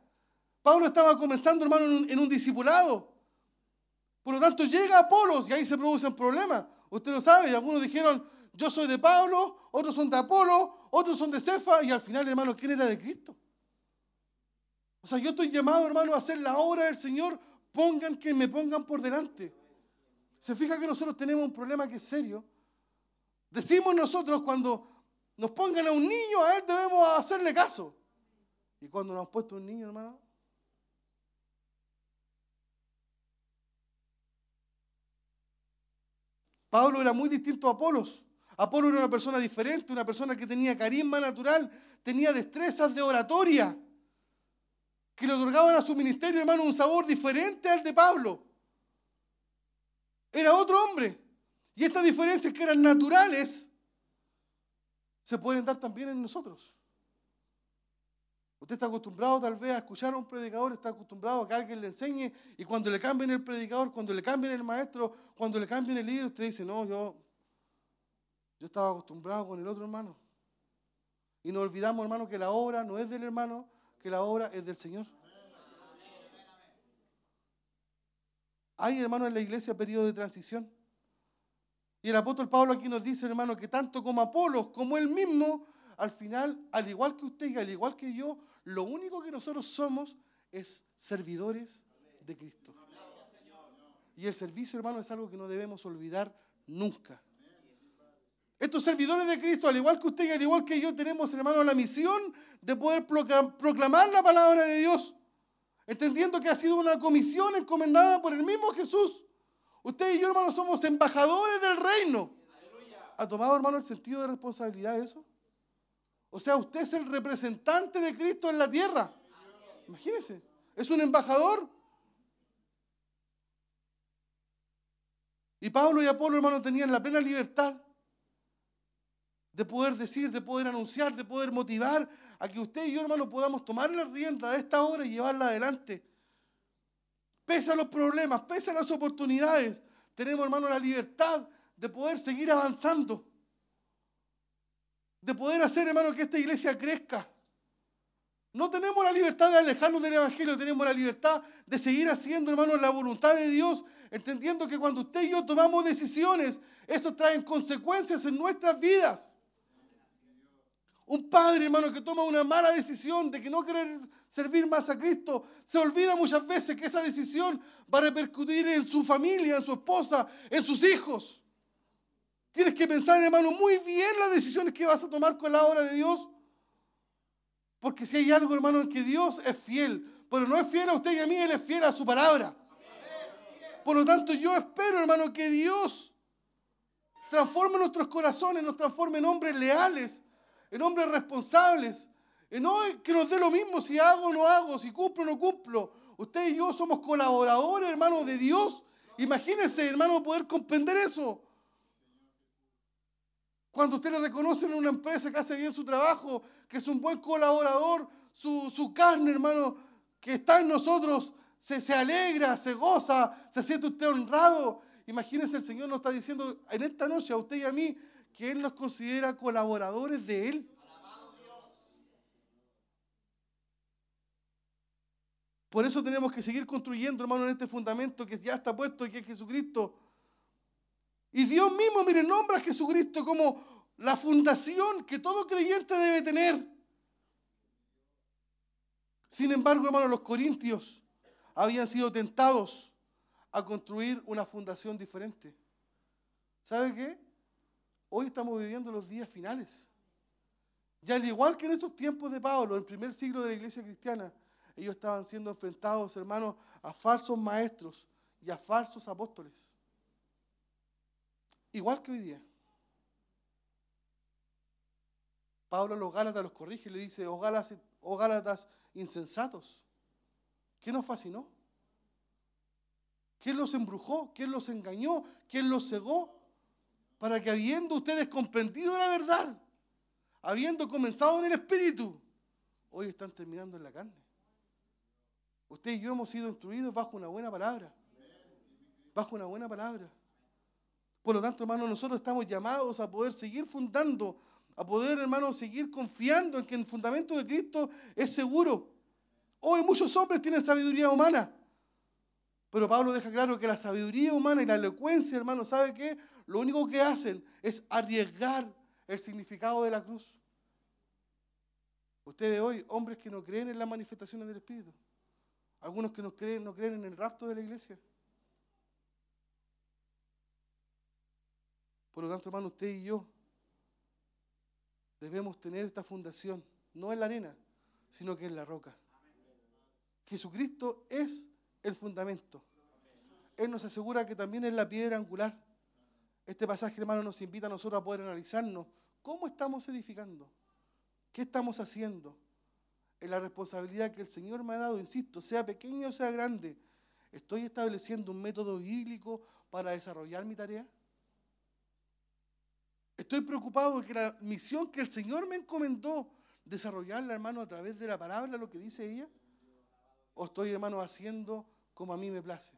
Pablo estaba comenzando, hermano, en un, en un discipulado. Por lo tanto, llega Apolos y ahí se producen problemas. Usted lo sabe, y algunos dijeron, yo soy de Pablo, otros son de Apolo, otros son de Cefa, y al final, hermano, ¿quién era de Cristo? O sea, yo estoy llamado, hermano, a hacer la obra del Señor, pongan que me pongan por delante. Se fija que nosotros tenemos un problema que es serio. Decimos nosotros cuando nos pongan a un niño, a él debemos hacerle caso. Y cuando nos han puesto un niño, hermano, Pablo era muy distinto a Apolos. Apolo era una persona diferente, una persona que tenía carisma natural, tenía destrezas de oratoria, que le otorgaban a su ministerio, hermano, un sabor diferente al de Pablo. Era otro hombre. Y estas diferencias que eran naturales se pueden dar también en nosotros. Usted está acostumbrado tal vez a escuchar a un predicador, está acostumbrado a que alguien le enseñe y cuando le cambien el predicador, cuando le cambien el maestro, cuando le cambien el líder, usted dice, no, yo, yo estaba acostumbrado con el otro hermano. Y nos olvidamos, hermano, que la obra no es del hermano, que la obra es del Señor. Hay, hermano, en la iglesia periodo de transición. Y el apóstol Pablo aquí nos dice, hermano, que tanto como Apolos, como él mismo, al final, al igual que usted y al igual que yo, lo único que nosotros somos es servidores de Cristo. Y el servicio, hermano, es algo que no debemos olvidar nunca. Estos servidores de Cristo, al igual que usted y al igual que yo, tenemos, hermano, la misión de poder proclam- proclamar la palabra de Dios, entendiendo que ha sido una comisión encomendada por el mismo Jesús. Usted y yo, hermano, somos embajadores del reino. ¿Ha tomado, hermano, el sentido de responsabilidad de eso? O sea, usted es el representante de Cristo en la tierra. Imagínese, es un embajador. Y Pablo y Apolo, hermano, tenían la plena libertad de poder decir, de poder anunciar, de poder motivar a que usted y yo, hermano, podamos tomar la rienda de esta obra y llevarla adelante. Pese a los problemas, pese a las oportunidades, tenemos, hermano, la libertad de poder seguir avanzando. De poder hacer, hermano, que esta iglesia crezca. No tenemos la libertad de alejarnos del Evangelio, tenemos la libertad de seguir haciendo, hermano, la voluntad de Dios, entendiendo que cuando usted y yo tomamos decisiones, eso trae consecuencias en nuestras vidas. Un padre, hermano, que toma una mala decisión de que no querer servir más a Cristo, se olvida muchas veces que esa decisión va a repercutir en su familia, en su esposa, en sus hijos. Tienes que pensar, hermano, muy bien las decisiones que vas a tomar con la obra de Dios. Porque si hay algo, hermano, en que Dios es fiel, pero no es fiel a usted y a mí, Él es fiel a su palabra. Por lo tanto, yo espero, hermano, que Dios transforme nuestros corazones, nos transforme en hombres leales, en hombres responsables, en no que nos dé lo mismo si hago o no hago, si cumplo o no cumplo. Usted y yo somos colaboradores, hermanos, de Dios. Imagínense, hermano, poder comprender eso. Cuando usted le reconoce en una empresa que hace bien su trabajo, que es un buen colaborador, su, carne, hermano, que está en nosotros, se, se alegra, se goza, se siente usted honrado. Imagínense, el Señor nos está diciendo en esta noche a usted y a mí que Él nos considera colaboradores de Él. Por eso tenemos que seguir construyendo, hermano, en este fundamento que ya está puesto y que es Jesucristo. Y Dios mismo, mire, nombra a Jesucristo como la fundación que todo creyente debe tener. Sin embargo, hermano, los corintios habían sido tentados a construir una fundación diferente. ¿Sabe qué? Hoy estamos viviendo los días finales. Y al igual que en estos tiempos de Pablo, en el primer siglo de la iglesia cristiana, ellos estaban siendo enfrentados, hermanos, a falsos maestros y a falsos apóstoles. Igual que hoy día. Pablo a los Gálatas los corrige y le dice, oh Gálatas, oh Gálatas insensatos, ¿qué nos fascinó? ¿Quién los embrujó? ¿Quién los engañó? ¿Quién los cegó? Para que habiendo ustedes comprendido la verdad, habiendo comenzado en el Espíritu, hoy están terminando en la carne. Usted y yo hemos sido instruidos bajo una buena palabra. Bajo una buena palabra. Por lo tanto, hermanos, nosotros estamos llamados a poder seguir fundando, a poder, hermanos, seguir confiando en que el fundamento de Cristo es seguro. Hoy muchos hombres tienen sabiduría humana, pero Pablo deja claro que la sabiduría humana y la elocuencia, hermano, ¿sabe qué? Lo único que hacen es arriesgar el significado de la cruz. Ustedes hoy, hombres que no creen en las manifestaciones del Espíritu, algunos que no creen, no creen en el rapto de la iglesia. Por lo tanto, hermano, usted y yo debemos tener esta fundación, no en la arena, sino que en la roca. Jesucristo es el fundamento. Él nos asegura que también es la piedra angular. Este pasaje, hermano, nos invita a nosotros a poder analizarnos cómo estamos edificando, qué estamos haciendo, en la responsabilidad que el Señor me ha dado, insisto, sea pequeña o sea grande. ¿Estoy estableciendo un método bíblico para desarrollar mi tarea? Estoy preocupado de que la misión que el Señor me encomendó, desarrollarla, hermano, a través de la palabra, lo que dice ella. ¿O estoy, hermano, haciendo como a mí me place?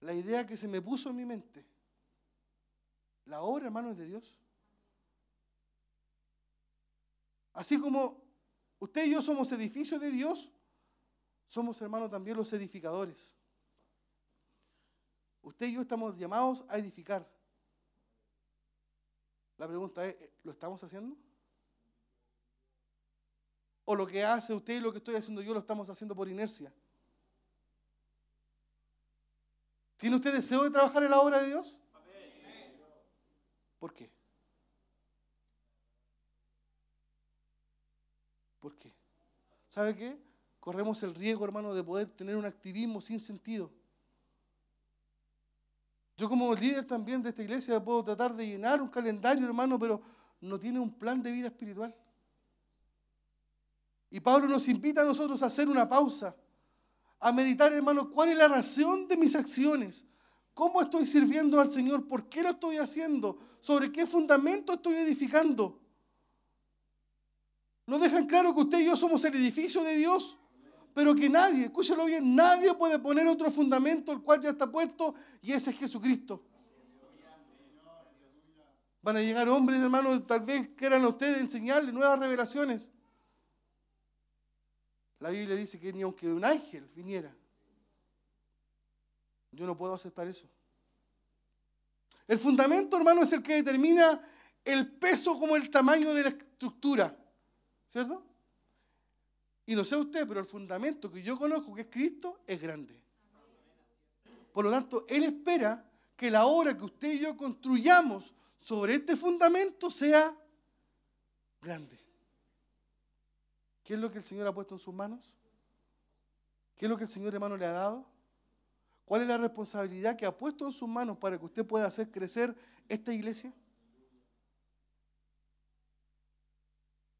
La idea que se me puso en mi mente. La obra, hermano, es de Dios. Así como usted y yo somos edificios de Dios, somos, hermano, también los edificadores. Usted y yo estamos llamados a edificar. La pregunta es, ¿lo estamos haciendo? ¿O lo que hace usted y lo que estoy haciendo yo lo estamos haciendo por inercia? ¿Tiene usted deseo de trabajar en la obra de Dios? ¿Por qué? ¿Por qué? ¿Sabe qué? Corremos el riesgo, hermano, de poder tener un activismo sin sentido. Yo como líder también de esta iglesia puedo tratar de llenar un calendario, hermano, pero no tiene un plan de vida espiritual. Y Pablo nos invita a nosotros a hacer una pausa, a meditar, hermano, cuál es la razón de mis acciones, cómo estoy sirviendo al Señor, por qué lo estoy haciendo, sobre qué fundamento estoy edificando. Nos dejan claro que usted y yo somos el edificio de Dios, pero que nadie, escúchalo bien, nadie puede poner otro fundamento el cual ya está puesto y ese es Jesucristo. Van a llegar hombres, hermanos, tal vez quieran a ustedes enseñarles nuevas revelaciones. La Biblia dice que ni aunque un ángel viniera, yo no puedo aceptar eso. El fundamento, hermano, es el que determina el peso como el tamaño de la estructura. ¿Cierto? Y no sé usted, pero el fundamento que yo conozco, que es Cristo, es grande. Por lo tanto, Él espera que la obra que usted y yo construyamos sobre este fundamento sea grande. ¿Qué es lo que el Señor ha puesto en sus manos? ¿Qué es lo que el Señor hermano le ha dado? ¿Cuál es la responsabilidad que ha puesto en sus manos para que usted pueda hacer crecer esta iglesia?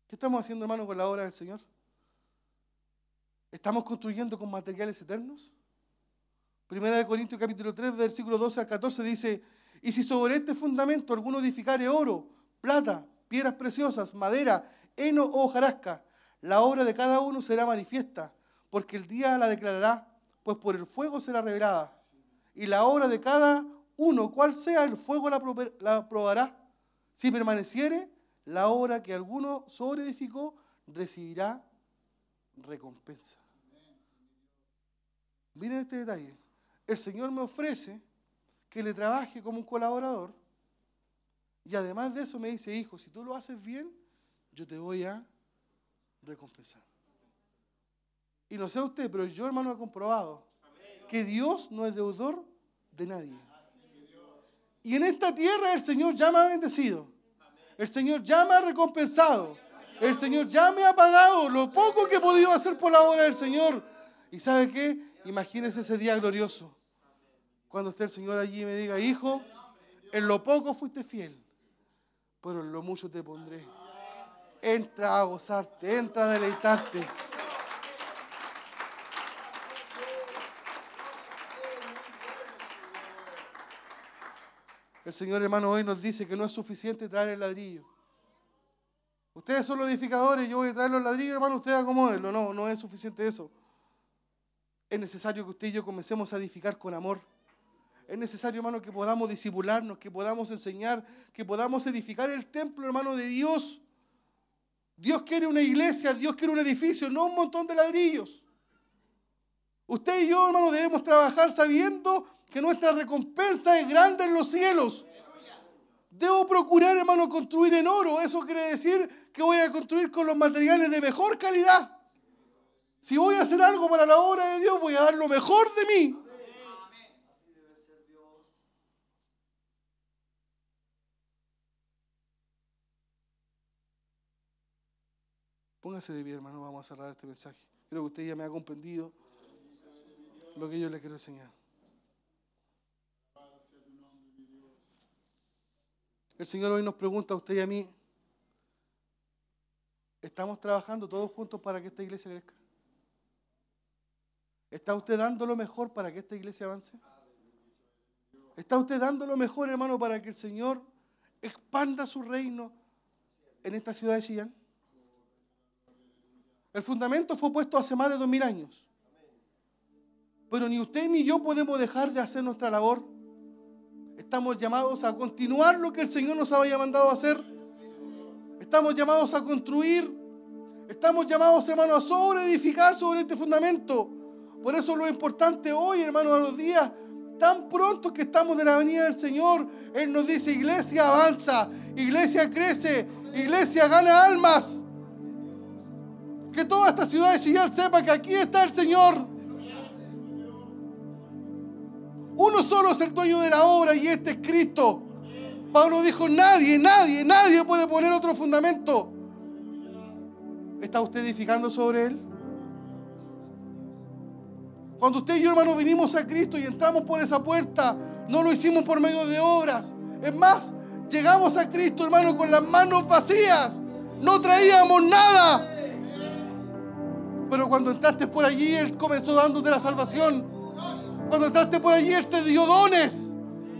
¿Qué estamos haciendo, hermano, con la obra del Señor? ¿Estamos construyendo con materiales eternos? Primera de Corintios capítulo 3, versículo 12 al 14 dice, y si sobre este fundamento alguno edificare oro, plata, piedras preciosas, madera, heno o hojarasca, la obra de cada uno será manifiesta, porque el día la declarará, pues por el fuego será revelada. Y la obra de cada uno, cual sea, el fuego la, probará. Si permaneciere, la obra que alguno sobreedificó recibirá recompensa. Miren este detalle. El Señor me ofrece que le trabaje como un colaborador y además de eso me dice, hijo, si tú lo haces bien, yo te voy a recompensar. Y no sé usted, pero yo, hermano, he comprobado que Dios no es deudor de nadie. Y en esta tierra el Señor ya me ha bendecido. El Señor ya me ha recompensado. El Señor ya me ha pagado lo poco que he podido hacer por la obra del Señor. ¿Y sabe qué? Imagínese ese día glorioso. Cuando esté el Señor allí y me diga, hijo, en lo poco fuiste fiel, pero en lo mucho te pondré. Entra a gozarte, entra a deleitarte. El Señor hermano hoy nos dice que no es suficiente traer el ladrillo. Ustedes son los edificadores, yo voy a traer los ladrillos, hermano, ustedes acomódenlo. No, no es suficiente eso. Es necesario que usted y yo comencemos a edificar con amor. Es necesario, hermano, que podamos disipularnos, que podamos enseñar, que podamos edificar el templo, hermano, de Dios. Dios quiere una iglesia, Dios quiere un edificio, no un montón de ladrillos. Usted y yo, hermano, debemos trabajar sabiendo que nuestra recompensa es grande en los cielos. Debo procurar, hermano, construir en oro. Eso quiere decir que voy a construir con los materiales de mejor calidad. Si voy a hacer algo para la obra de Dios, voy a dar lo mejor de mí. Póngase de pie, hermano, vamos a cerrar este mensaje. Creo que usted ya me ha comprendido lo que yo le quiero enseñar. El Señor hoy nos pregunta a usted y a mí, ¿estamos trabajando todos juntos para que esta iglesia crezca? ¿Está usted dando lo mejor para que esta iglesia avance? ¿Está usted dando lo mejor, hermano, para que el Señor expanda su reino en esta ciudad de Chillán? El fundamento fue puesto hace más de dos mil años. Pero ni usted ni yo podemos dejar de hacer nuestra labor. Estamos llamados a continuar lo que el Señor nos había mandado a hacer. Estamos llamados a construir. Estamos llamados, hermano, a sobre edificar sobre este fundamento. Por eso lo importante hoy, hermano, a los días tan pronto que estamos de la venida del Señor, Él nos dice, iglesia avanza, iglesia crece, iglesia gana almas. Que toda esta ciudad de Chillán sepa que aquí está el Señor. Uno solo es el dueño de la obra y este es Cristo. Pablo dijo, nadie, nadie, nadie puede poner otro fundamento. ¿Está usted edificando sobre él? Cuando usted y yo, hermano, vinimos a Cristo y entramos por esa puerta, no lo hicimos por medio de obras. Es más, llegamos a Cristo, hermano, con las manos vacías. No traíamos nada. Pero cuando entraste por allí, Él comenzó dándote la salvación. Cuando entraste por allí, Él te dio dones.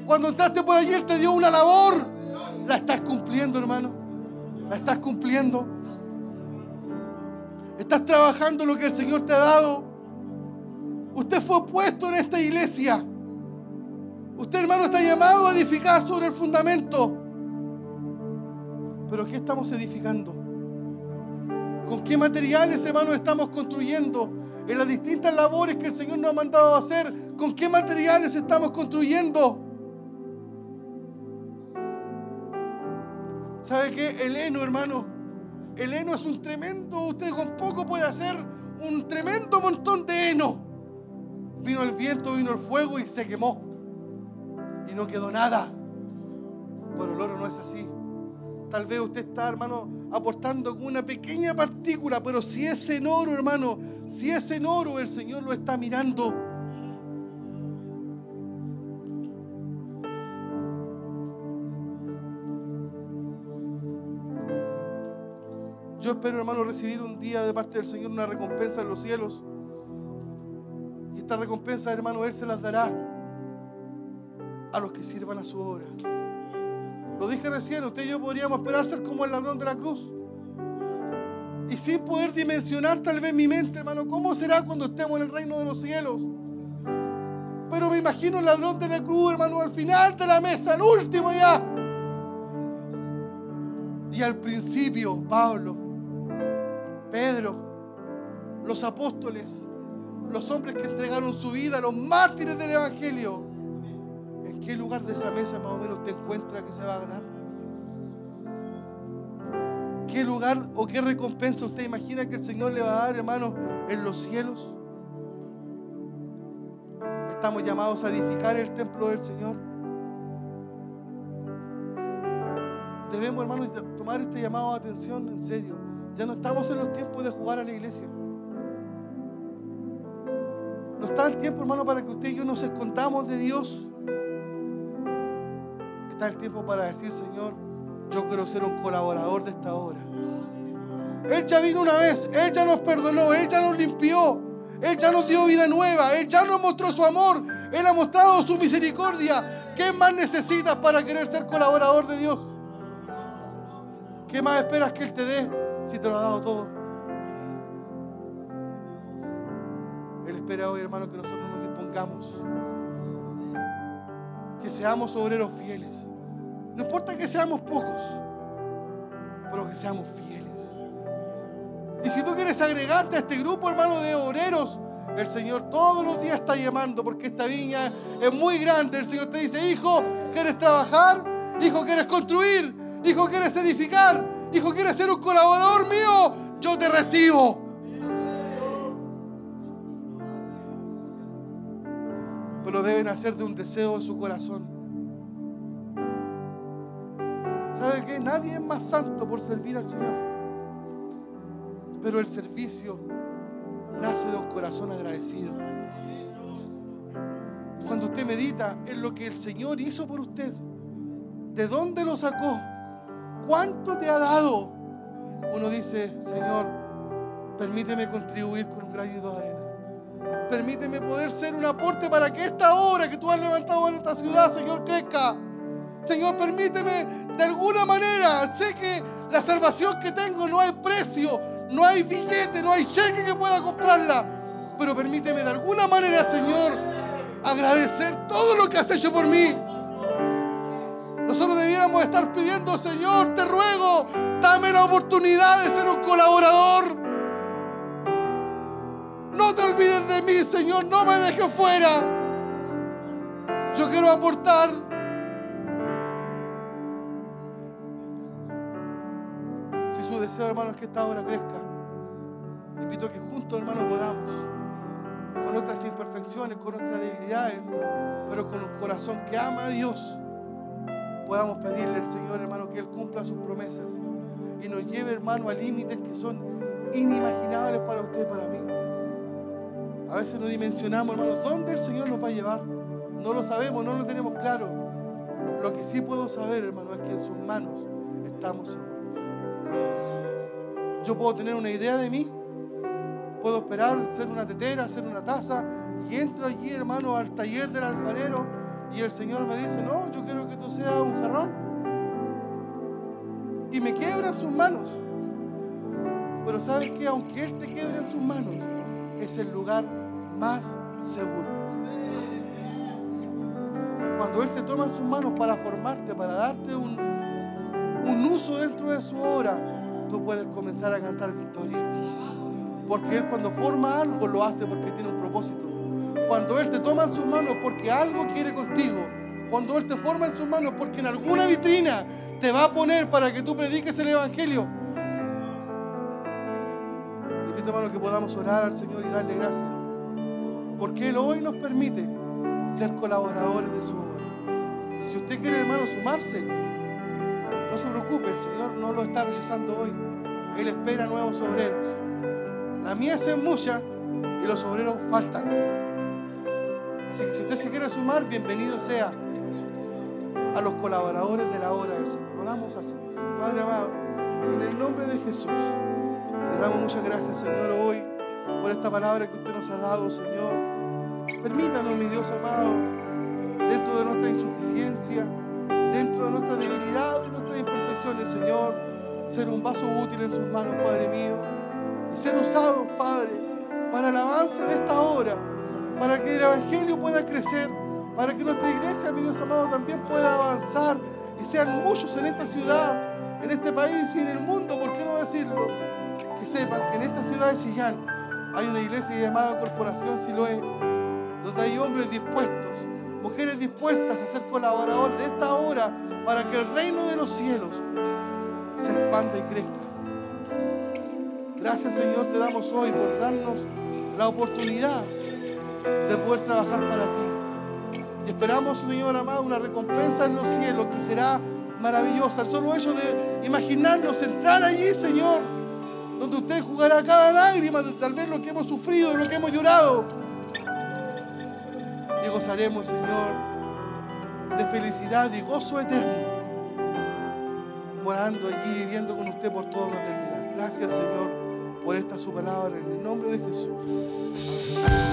Cuando entraste por allí, Él te dio una labor. La estás cumpliendo, hermano. La estás cumpliendo. Estás trabajando lo que el Señor te ha dado. Usted fue puesto en esta iglesia. Usted, hermano, está llamado a edificar sobre el fundamento. Pero ¿qué estamos edificando? ¿Con qué materiales, hermano, estamos construyendo? En las distintas labores que el Señor nos ha mandado hacer, ¿con qué materiales estamos construyendo? ¿Sabe qué? El heno, hermano. El heno es un tremendo, usted con poco puede hacer un tremendo montón de heno. Vino el viento, vino el fuego y se quemó. Y no quedó nada. Pero el oro no es así. Tal vez usted está, hermano, aportando con una pequeña partícula, pero si es en oro, hermano, si es en oro, el Señor lo está mirando. Yo, espero, hermano, recibir un día de parte del Señor una recompensa en los cielos. Y esta recompensa, hermano, Él se las dará a los que sirvan a su obra. Lo dije recién, usted y yo podríamos esperar ser como el ladrón de la cruz. Y sin poder dimensionar tal vez mi mente, hermano, ¿cómo será cuando estemos en el reino de los cielos? Pero me imagino el ladrón de la cruz, hermano, al final de la mesa, el último ya. Y al principio, Pablo, Pedro, los apóstoles, los hombres que entregaron su vida, los mártires del Evangelio. ¿En qué lugar de esa mesa más o menos te encuentra que se va a ganar? ¿Qué lugar o qué recompensa usted imagina que el Señor le va a dar, hermano, en los cielos? Estamos llamados a edificar el templo del Señor. Debemos, hermano, tomar este llamado de atención en serio. Ya no estamos en los tiempos de jugar a la iglesia. No está el tiempo, hermano, para que usted y yo nos escondamos de Dios. Está el tiempo para decir, Señor, yo quiero ser un colaborador de esta obra. Él ya vino una vez, Él ya nos perdonó, Él ya nos limpió, Él ya nos dio vida nueva, Él ya nos mostró su amor, Él ha mostrado su misericordia. ¿Qué más necesitas para querer ser colaborador de Dios? ¿Qué más esperas que Él te dé si te lo ha dado todo? Él espera hoy, hermano, que nosotros nos dispongamos. Que seamos obreros fieles. No importa que seamos pocos, pero que seamos fieles. Y si tú quieres agregarte a este grupo, hermano, de obreros, el Señor todos los días está llamando porque esta viña es muy grande. El Señor te dice, hijo, ¿quieres trabajar? Hijo, ¿quieres construir? Hijo, ¿quieres edificar? Hijo, ¿quieres ser un colaborador mío? Yo te recibo. Pero deben hacer de un deseo de su corazón. ¿Sabe qué? Nadie es más santo por servir al Señor. Pero el servicio nace de un corazón agradecido. Cuando usted medita en lo que el Señor hizo por usted, de dónde lo sacó, cuánto te ha dado, uno dice, Señor, permíteme contribuir con un granito de arena. Permíteme poder ser un aporte para que esta obra que tú has levantado en esta ciudad, Señor, crezca. Señor, permíteme de alguna manera. Sé que la salvación que tengo no hay precio, no hay billete, no hay cheque que pueda comprarla. Pero permíteme de alguna manera, Señor, agradecer todo lo que has hecho por mí. Nosotros debiéramos estar pidiendo, Señor, te ruego, dame la oportunidad de ser un colaborador. No te olvides de mí, Señor, no me dejes fuera. Yo quiero aportar. Si su deseo, hermano, es que esta obra crezca, le invito a que juntos, hermano, podamos, con nuestras imperfecciones, con nuestras debilidades, pero con un corazón que ama a Dios, podamos pedirle al Señor, hermano, que Él cumpla sus promesas y nos lleve, hermano, a límites que son inimaginables para usted y para mí. A veces no dimensionamos, hermano, dónde el Señor nos va a llevar. No lo sabemos, no lo tenemos claro. Lo que sí puedo saber, hermano, es que en sus manos estamos seguros. Yo puedo tener una idea de mí, puedo esperar ser una tetera, ser una taza, y entro allí, hermano, al taller del alfarero, y el Señor me dice, no, yo quiero que tú seas un jarrón. Y me quiebra en sus manos. Pero sabes que aunque Él te quiebre en sus manos, es el lugar más seguro. Cuando Él te toma en sus manos para formarte, para darte un, un uso dentro de su obra, tú puedes comenzar a cantar victoria. Porque Él cuando forma algo lo hace porque tiene un propósito. Cuando Él te toma en sus manos porque algo quiere contigo. Cuando Él te forma en sus manos porque en alguna vitrina te va a poner para que tú prediques el Evangelio. Te invito, hermano, que podamos orar al Señor y darle gracias. Porque Él hoy nos permite ser colaboradores de su obra. Y si usted quiere, hermano, sumarse, no se preocupe, el Señor no lo está rechazando hoy. Él espera nuevos obreros. La mies es mucha y los obreros faltan. Así que si usted se quiere sumar, bienvenido sea a los colaboradores de la obra del Señor. Oramos al Señor. Padre amado, en el nombre de Jesús, Le damos muchas gracias, Señor, hoy por esta palabra que usted nos ha dado, Señor. Permítanos, mi Dios amado, dentro de nuestra insuficiencia, dentro de nuestra debilidad y nuestras imperfecciones, Señor, ser un vaso útil en sus manos, Padre mío, y ser usados, Padre, para el avance de esta obra, para que el Evangelio pueda crecer, para que nuestra iglesia, mi Dios amado, también pueda avanzar y sean muchos en esta ciudad, en este país y en el mundo, ¿por qué no decirlo? Que sepan que en esta ciudad de Chillán hay una iglesia llamada Corporación Siloé, donde hay hombres dispuestos, mujeres dispuestas a ser colaboradores de esta obra para que el reino de los cielos se expanda y crezca. Gracias Señor te damos hoy por darnos la oportunidad de poder trabajar para ti. Y esperamos, Señor amado, una recompensa en los cielos que será maravillosa. El solo hecho de imaginarnos entrar allí, Señor, donde usted jugará cada lágrima de tal vez lo que hemos sufrido, lo que hemos llorado. Y gozaremos, Señor, de felicidad y gozo eterno, morando allí, viviendo con usted por toda una eternidad. Gracias, Señor, por esta su palabra, en el nombre de Jesús. Mi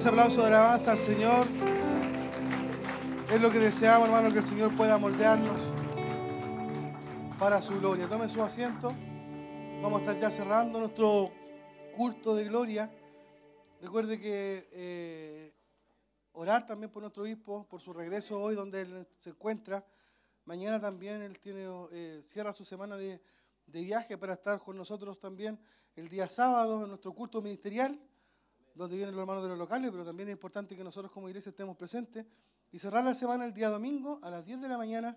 ese aplauso de alabanza al Señor. Es lo que deseamos, hermano, que el Señor pueda moldearnos para su gloria. Tome su asiento. Vamos a estar ya cerrando nuestro culto de gloria. Recuerde que eh, orar también por nuestro obispo, por su regreso hoy donde él se encuentra. Mañana también él tiene, eh, cierra su semana de, de viaje para estar con nosotros también el día sábado en nuestro culto ministerial donde vienen los hermanos de los locales, pero también es importante que nosotros como iglesia estemos presentes y cerrar la semana el día domingo a las 10 de la mañana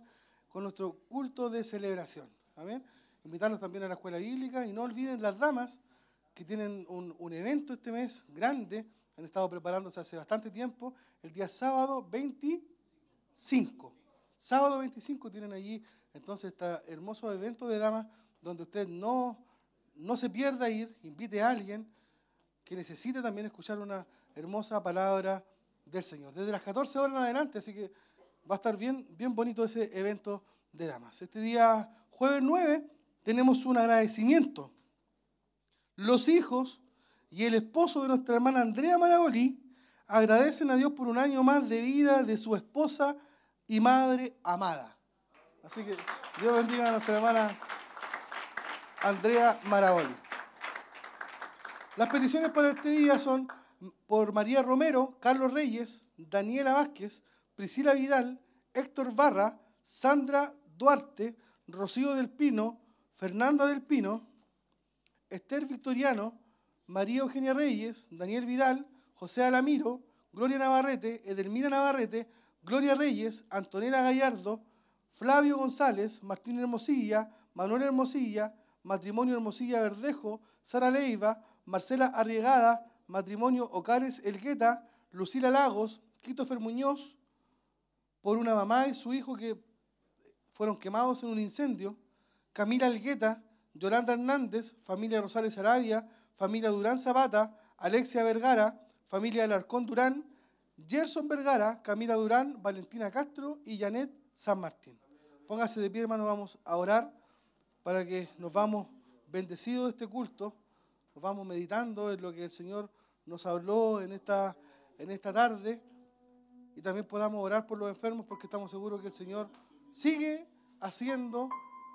con nuestro culto de celebración. Amén. Invitarlos también a la escuela bíblica y no olviden las damas que tienen un, un evento este mes grande, han estado preparándose hace bastante tiempo, el día sábado 25. Sábado 25 tienen allí entonces este hermoso evento de damas donde usted no, no se pierda ir, invite a alguien que necesite también escuchar una hermosa palabra del Señor. Desde las 14 horas en adelante, así que va a estar bien, bien bonito ese evento de damas. Este día, jueves 9, tenemos un agradecimiento. Los hijos y el esposo de nuestra hermana Andrea Maragolí agradecen a Dios por un año más de vida de su esposa y madre amada. Así que Dios bendiga a nuestra hermana Andrea Maragoli. Las peticiones para este día son por María Romero, Carlos Reyes, Daniela Vázquez, Priscila Vidal, Héctor Barra, Sandra Duarte, Rocío del Pino, Fernanda del Pino, Esther Victoriano, María Eugenia Reyes, Daniel Vidal, José Alamiro, Gloria Navarrete, Edelmira Navarrete, Gloria Reyes, Antonella Gallardo, Flavio González, Martín Hermosilla, Manuel Hermosilla, Matrimonio Hermosilla Verdejo, Sara Leiva, Marcela Arriegada, Matrimonio Ocares Elgueta, Lucila Lagos, Christopher Muñoz, por una mamá y su hijo que fueron quemados en un incendio, Camila Elgueta, Yolanda Hernández, familia Rosales Arabia, familia Durán Zapata, Alexia Vergara, familia Alarcón Durán, Gerson Vergara, Camila Durán, Valentina Castro y Janet San Martín. Póngase de pie, hermano, vamos a orar para que nos vamos bendecidos de este culto, nos vamos meditando en lo que el Señor nos habló en esta, en esta tarde y también podamos orar por los enfermos porque estamos seguros que el Señor sigue haciendo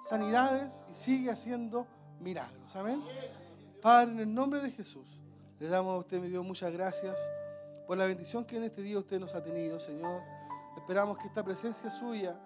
sanidades y sigue haciendo milagros. Amén. Padre, en el nombre de Jesús, le damos a usted, mi Dios, muchas gracias por la bendición que en este día usted nos ha tenido, Señor. Esperamos que esta presencia suya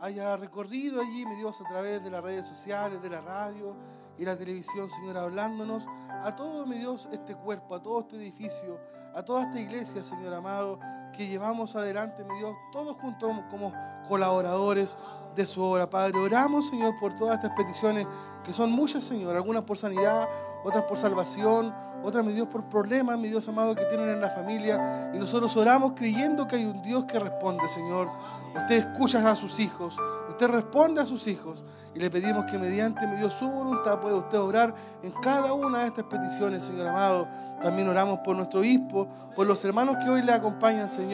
haya recorrido allí, mi Dios, a través de las redes sociales, de la radio y la televisión, Señor, hablándonos a todo, mi Dios, este cuerpo, a todo este edificio, a toda esta iglesia, Señor amado, que llevamos adelante, mi Dios, todos juntos como colaboradores de su obra, Padre. Oramos, Señor, por todas estas peticiones, que son muchas, Señor, algunas por sanidad, otras por salvación, otras, mi Dios, por problemas, mi Dios amado, que tienen en la familia. Y nosotros oramos creyendo que hay un Dios que responde, Señor. Usted escucha a sus hijos, usted responde a sus hijos. Y le pedimos que mediante, mi Dios, su voluntad pueda usted obrar en cada una de estas peticiones, Señor amado. También oramos por nuestro obispo, por los hermanos que hoy le acompañan, Señor.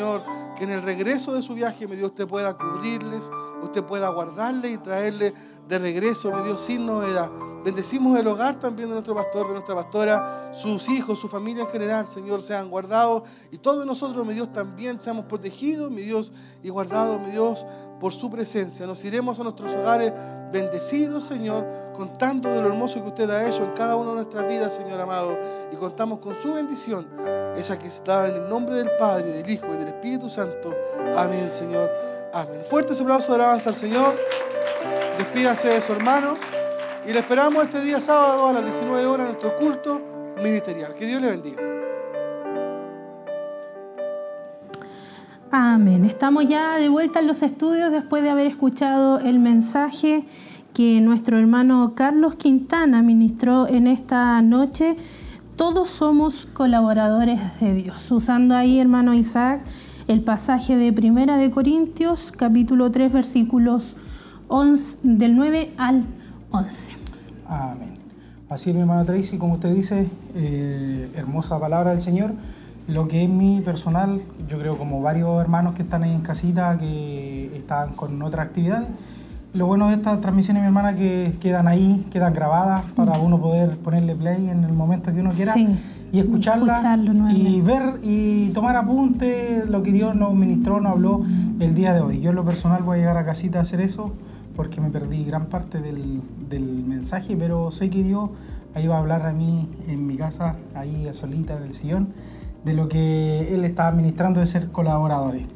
Que en el regreso de su viaje, mi Dios, usted pueda cubrirles, usted pueda guardarles y traerle de regreso, mi Dios, sin novedad. Bendecimos el hogar también de nuestro pastor, de nuestra pastora, sus hijos, su familia en general, Señor, sean guardados. Y todos nosotros, mi Dios, también seamos protegidos, mi Dios, y guardados, mi Dios, por su presencia. Nos iremos a nuestros hogares bendecidos, Señor, contando de lo hermoso que usted ha hecho en cada una de nuestras vidas, Señor amado. Y contamos con su bendición, esa que está en el nombre del Padre, del Hijo y del Espíritu Santo. Amén, Señor. Amén. Fuerte ese aplauso de alabanza al Señor. Despídase de su hermano. Y le esperamos este día sábado a las 19 horas nuestro culto ministerial. Que Dios le bendiga. Amén. Estamos ya de vuelta en los estudios después de haber escuchado el mensaje que nuestro hermano Carlos Quintana ministró en esta noche. Todos somos colaboradores de Dios. Usando ahí, hermano Isaac, el pasaje de Primera de Corintios, capítulo 3, versículos 11, del 9 al 11. Amén. Así es, mi hermana Tracy, como usted dice, eh, hermosa palabra del Señor. lo que es mi personal, yo creo como varios hermanos que están ahí en casita, que están con otras actividades. Lo bueno de estas transmisiones, mi hermana, que quedan ahí, quedan grabadas para uno poder ponerle play en el momento que uno quiera Sí. y escucharla y ver y tomar apuntes lo que Dios nos ministró, nos habló el día de hoy. Yo en lo personal voy a llegar a casita a hacer eso porque me perdí gran parte del, del mensaje, pero sé que Dios ahí va a hablar a mí en mi casa, ahí a solita en el sillón, de lo que Él está administrando de ser colaboradores.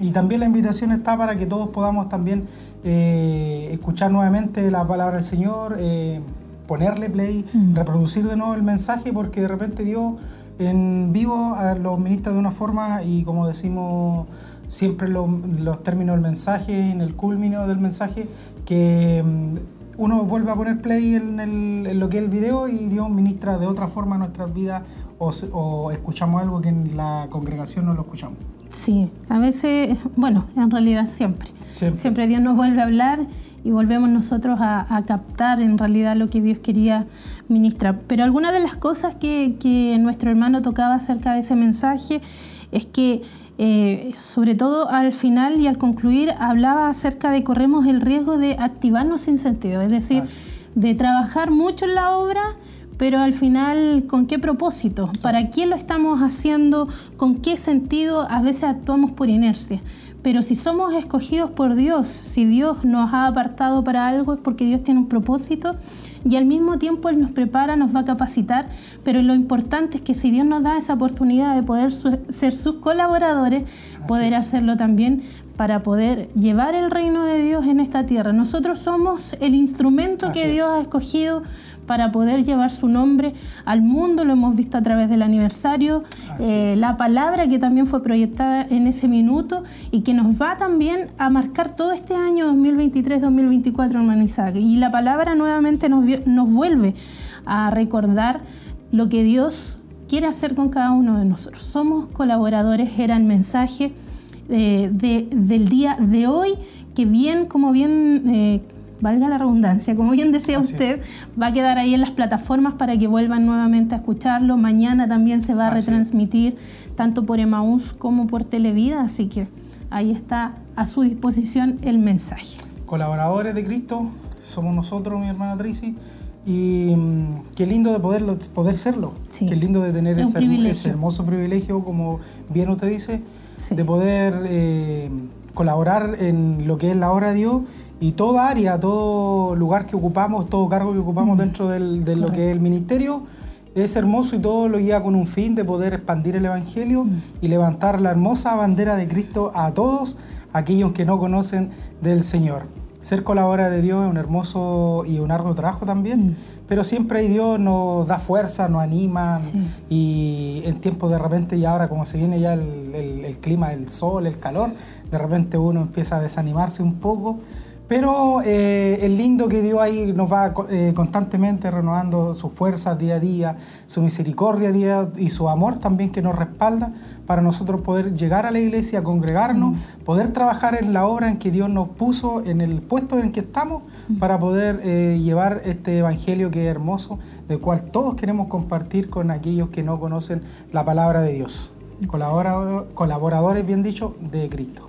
Y también la invitación está para que todos podamos también eh, escuchar nuevamente la palabra del Señor, eh, ponerle play, Mm. reproducir de nuevo el mensaje, porque de repente Dios en vivo a los ministra de una forma y como decimos siempre lo- los términos del mensaje, en el culmino del mensaje, que mm, uno vuelve a poner play en, el- en lo que es el video y Dios ministra de otra forma nuestras vidas o, escuchamos algo que en la congregación no lo escuchamos. Sí, a veces, bueno, en realidad siempre. Siempre. Dios nos vuelve a hablar y volvemos nosotros a, a captar en realidad lo que Dios quería ministrar. Pero alguna de las cosas que, que nuestro hermano tocaba acerca de ese mensaje es que, eh, sobre todo al final y al concluir, hablaba acerca de corremos el riesgo de activarnos sin sentido, es decir, de trabajar mucho en la obra, pero al final, ¿con qué propósito? ¿Para quién lo estamos haciendo? ¿Con qué sentido? A veces actuamos por inercia. Pero si somos escogidos por Dios, si Dios nos ha apartado para algo, es porque Dios tiene un propósito y al mismo tiempo Él nos prepara, nos va a capacitar. Pero lo importante es que si Dios nos da esa oportunidad de poder su- ser sus colaboradores, poder es. hacerlo también para poder llevar el reino de Dios en esta tierra. Nosotros somos el instrumento Así que es. Dios ha escogido para poder llevar su nombre al mundo, lo hemos visto a través del aniversario, eh, la palabra que también fue proyectada en ese minuto y que nos va también a marcar todo este año 2023-2024, hermano Isaac. Y la palabra nuevamente nos, nos vuelve a recordar lo que Dios quiere hacer con cada uno de nosotros. Somos colaboradores, era el mensaje eh, de- del día de hoy, que bien, como bien, eh, valga la redundancia, como bien decía Así usted, va a quedar ahí en las plataformas para que vuelvan nuevamente a escucharlo. Mañana también se va a Así es. retransmitir tanto por Emaús como por Televida, así que ahí está a su disposición el mensaje. colaboradores de Cristo, somos nosotros, mi hermana Tracy, y mm, qué lindo de poderlo, poder serlo, Sí. qué lindo de tener Es ese, hermoso privilegio, como bien usted dice, Sí. de poder eh, colaborar en lo que es la obra de Dios y toda área, todo lugar que ocupamos, todo cargo que ocupamos dentro del- de lo que es el ministerio. Es hermoso y todo lo guía con un fin de poder expandir el Evangelio y levantar la hermosa bandera de Cristo a todos aquellos que no conocen del Señor. Ser colaborador de Dios es un hermoso y un arduo trabajo también, pero siempre Dios nos da fuerza, nos anima Sí. y en tiempos de repente y ahora como se viene ya el, el- el clima, el sol, el calor, de repente uno empieza a desanimarse un poco. Pero eh, es lindo que Dios ahí nos va eh, constantemente renovando sus fuerzas día a día, su misericordia día y su amor también que nos respalda para nosotros poder llegar a la iglesia, congregarnos, poder trabajar en la obra en que Dios nos puso, en el puesto en que estamos, para poder eh, llevar este evangelio que es hermoso, del cual todos queremos compartir con aquellos que no conocen la palabra de Dios. Colaborador- colaboradores, bien dicho, de Cristo.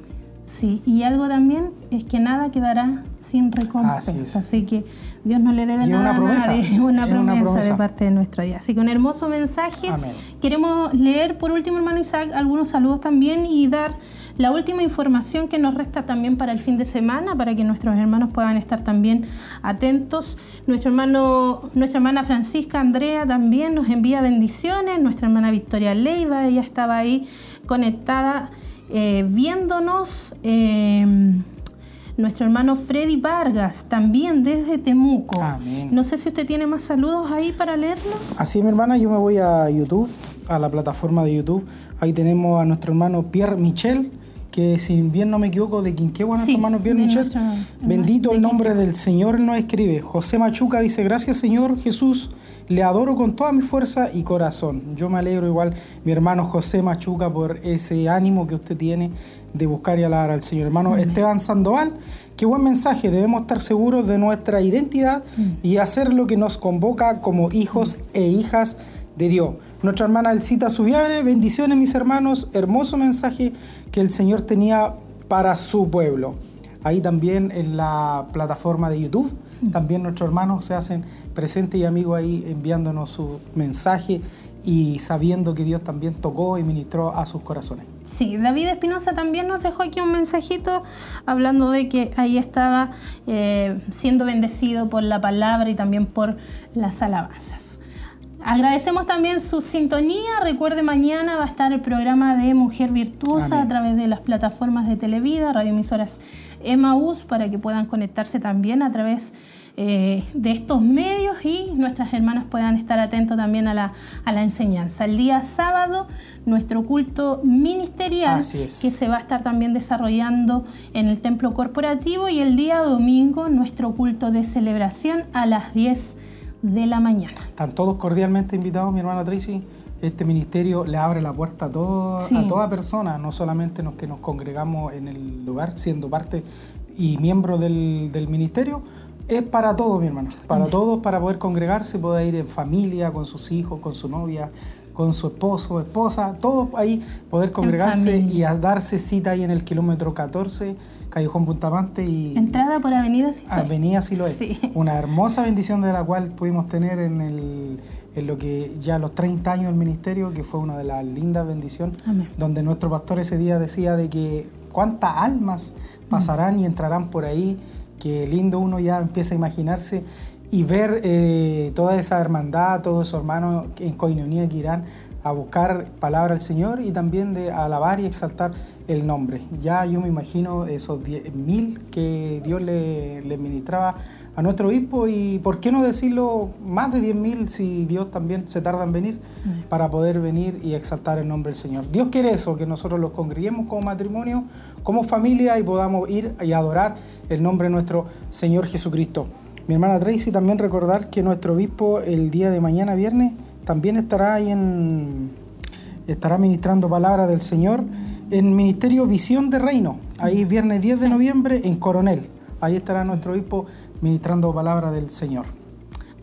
Sí, y algo también es que nada quedará sin recompensa. Así que Dios no le debe Y nada una promesa, a nadie, una es una promesa, de parte de nuestro Dios. Así que un hermoso mensaje. Amén. Queremos leer por último, hermano Isaac, algunos saludos también y dar la última información que nos resta también para el fin de semana, para que nuestros hermanos puedan estar también atentos. Nuestro hermano, nuestra hermana Francisca Andrea también nos envía bendiciones. Nuestra hermana Victoria Leiva, ella estaba ahí conectada eh, viéndonos. eh, nuestro hermano Freddy Vargas, también desde Temuco. Amén. No sé si usted tiene más saludos ahí para leerlos. Así, mi hermana, yo me voy a YouTube, a la plataforma de YouTube. Ahí tenemos a nuestro hermano Pierre Michel, que si bien no me equivoco, de Quinquegua, Sí, nuestro hermano Pierre de Michel. nuestro hermano Bendito el nombre del Señor, él nos escribe. José Machuca dice, gracias Señor Jesús, le adoro con toda mi fuerza y corazón. Yo me alegro igual, mi hermano José Machuca, por ese ánimo que usted tiene de buscar y alabar al Señor. Hermano Esteban Sandoval, qué buen mensaje, debemos estar seguros de nuestra identidad Mm. y hacer lo que nos convoca como hijos e hijas de Dios. Nuestra hermana Elcita Subiabre, bendiciones mis hermanos, hermoso mensaje que el Señor tenía para su pueblo. Ahí también en la plataforma de YouTube, también nuestros hermanos se hacen presentes y amigos ahí enviándonos su mensaje y sabiendo que Dios también tocó y ministró a sus corazones. Sí, David Espinosa también nos dejó aquí un mensajito hablando de que ahí estaba eh, siendo bendecido por la palabra y también por las alabanzas. Agradecemos también su sintonía. Recuerde, mañana va a estar el programa de Mujer Virtuosa Amén. a través de las plataformas de Televida, radioemisoras Emaús, para que puedan conectarse también a través eh, de estos medios y nuestras hermanas puedan estar atentos también a la, a la enseñanza. El día sábado, nuestro culto ministerial es. que se va a estar también desarrollando en el templo corporativo y el día domingo, nuestro culto de celebración a las 10 de la mañana. Están todos cordialmente invitados, mi hermana Tracy. Este ministerio le abre la puerta a, todo- Sí. a toda persona, no solamente los que nos congregamos en el lugar, siendo parte y miembro del, del ministerio, es para todos, mi hermano. Para todos, para poder congregarse, poder ir en familia, con sus hijos, con su novia, con su esposo, esposa, todos ahí poder congregarse y a darse cita ahí en el kilómetro 14, Callejón Puntamante y Entrada por Avenida Cifuentes. Avenida Siloé. Sí. Una hermosa bendición de la cual pudimos tener en, el, en lo que ya los 30 años del ministerio, que fue una de las lindas bendiciones, Amén. donde nuestro pastor ese día decía de que cuántas almas pasarán y entrarán por ahí, que lindo uno ya empieza a imaginarse y ver eh, toda esa hermandad, todos esos hermanos en coinonía que irán a buscar palabra al Señor y también de alabar y exaltar el nombre. Ya yo me imagino esos 10.000 que Dios le, le ministraba a nuestro obispo y por qué no decirlo más de 10.000 si Dios también se tarda en venir para poder venir y exaltar el nombre del Señor. Dios quiere eso, que nosotros los congreguemos como matrimonio, como familia y podamos ir y adorar el nombre de nuestro Señor Jesucristo. Mi hermana Tracy también recordar que nuestro obispo el día de mañana viernes también estará ahí en estará ministrando palabra del Señor en Ministerio Visión de Reino, ahí viernes 10 de noviembre en Coronel. Ahí estará nuestro obispo ministrando palabra del Señor.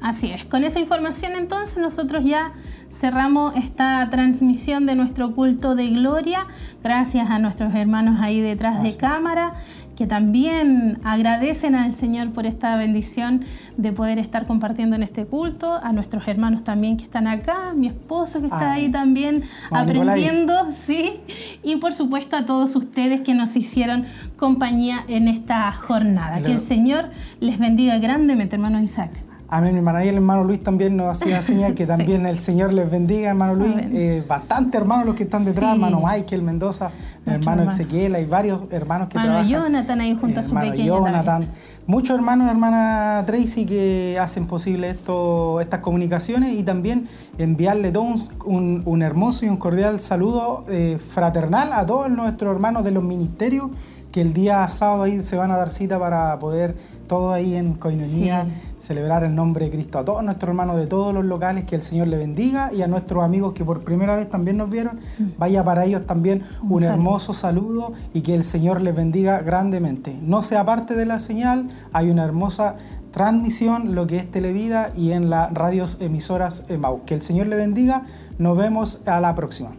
Así es. Con esa información entonces nosotros ya cerramos esta transmisión de nuestro culto de gloria. Gracias a nuestros hermanos ahí detrás de cámara que también agradecen al Señor por esta bendición de poder estar compartiendo en este culto, a nuestros hermanos también que están acá, mi esposo que está ahí también Vamos, Nicolai. aprendiendo, sí, y por supuesto a todos ustedes que nos hicieron compañía en esta jornada. Que el Señor les bendiga grandemente, hermano Isaac. Amén, mi hermana. Y el hermano Luis también nos hacía señal que también el Señor les bendiga, hermano Luis. Eh, bastante hermanos los que están detrás, Sí. hermano Michael Mendoza, hermano hermano. Ezequiel, hay varios hermanos que Hermano trabajan. Jonathan ahí junto a su hermano pequeña Jonathan. también. Muchos hermanos, hermana Tracy, que hacen posible esto, estas comunicaciones y también enviarle todo un, un- un hermoso y un cordial saludo eh, fraternal a todos nuestros hermanos de los ministerios que el día sábado ahí se van a dar cita para poder todos ahí en coinonía celebrar el nombre de Cristo. A todos nuestros hermanos de todos los locales, que el Señor le bendiga y a nuestros amigos que por primera vez también nos vieron, vaya para ellos también un, Mm. saludo. hermoso saludo y que el Señor les bendiga grandemente. No sea parte de la señal, hay una hermosa transmisión, lo que es Televida y en las radios emisoras Emau. Que el Señor le bendiga, nos vemos a la próxima.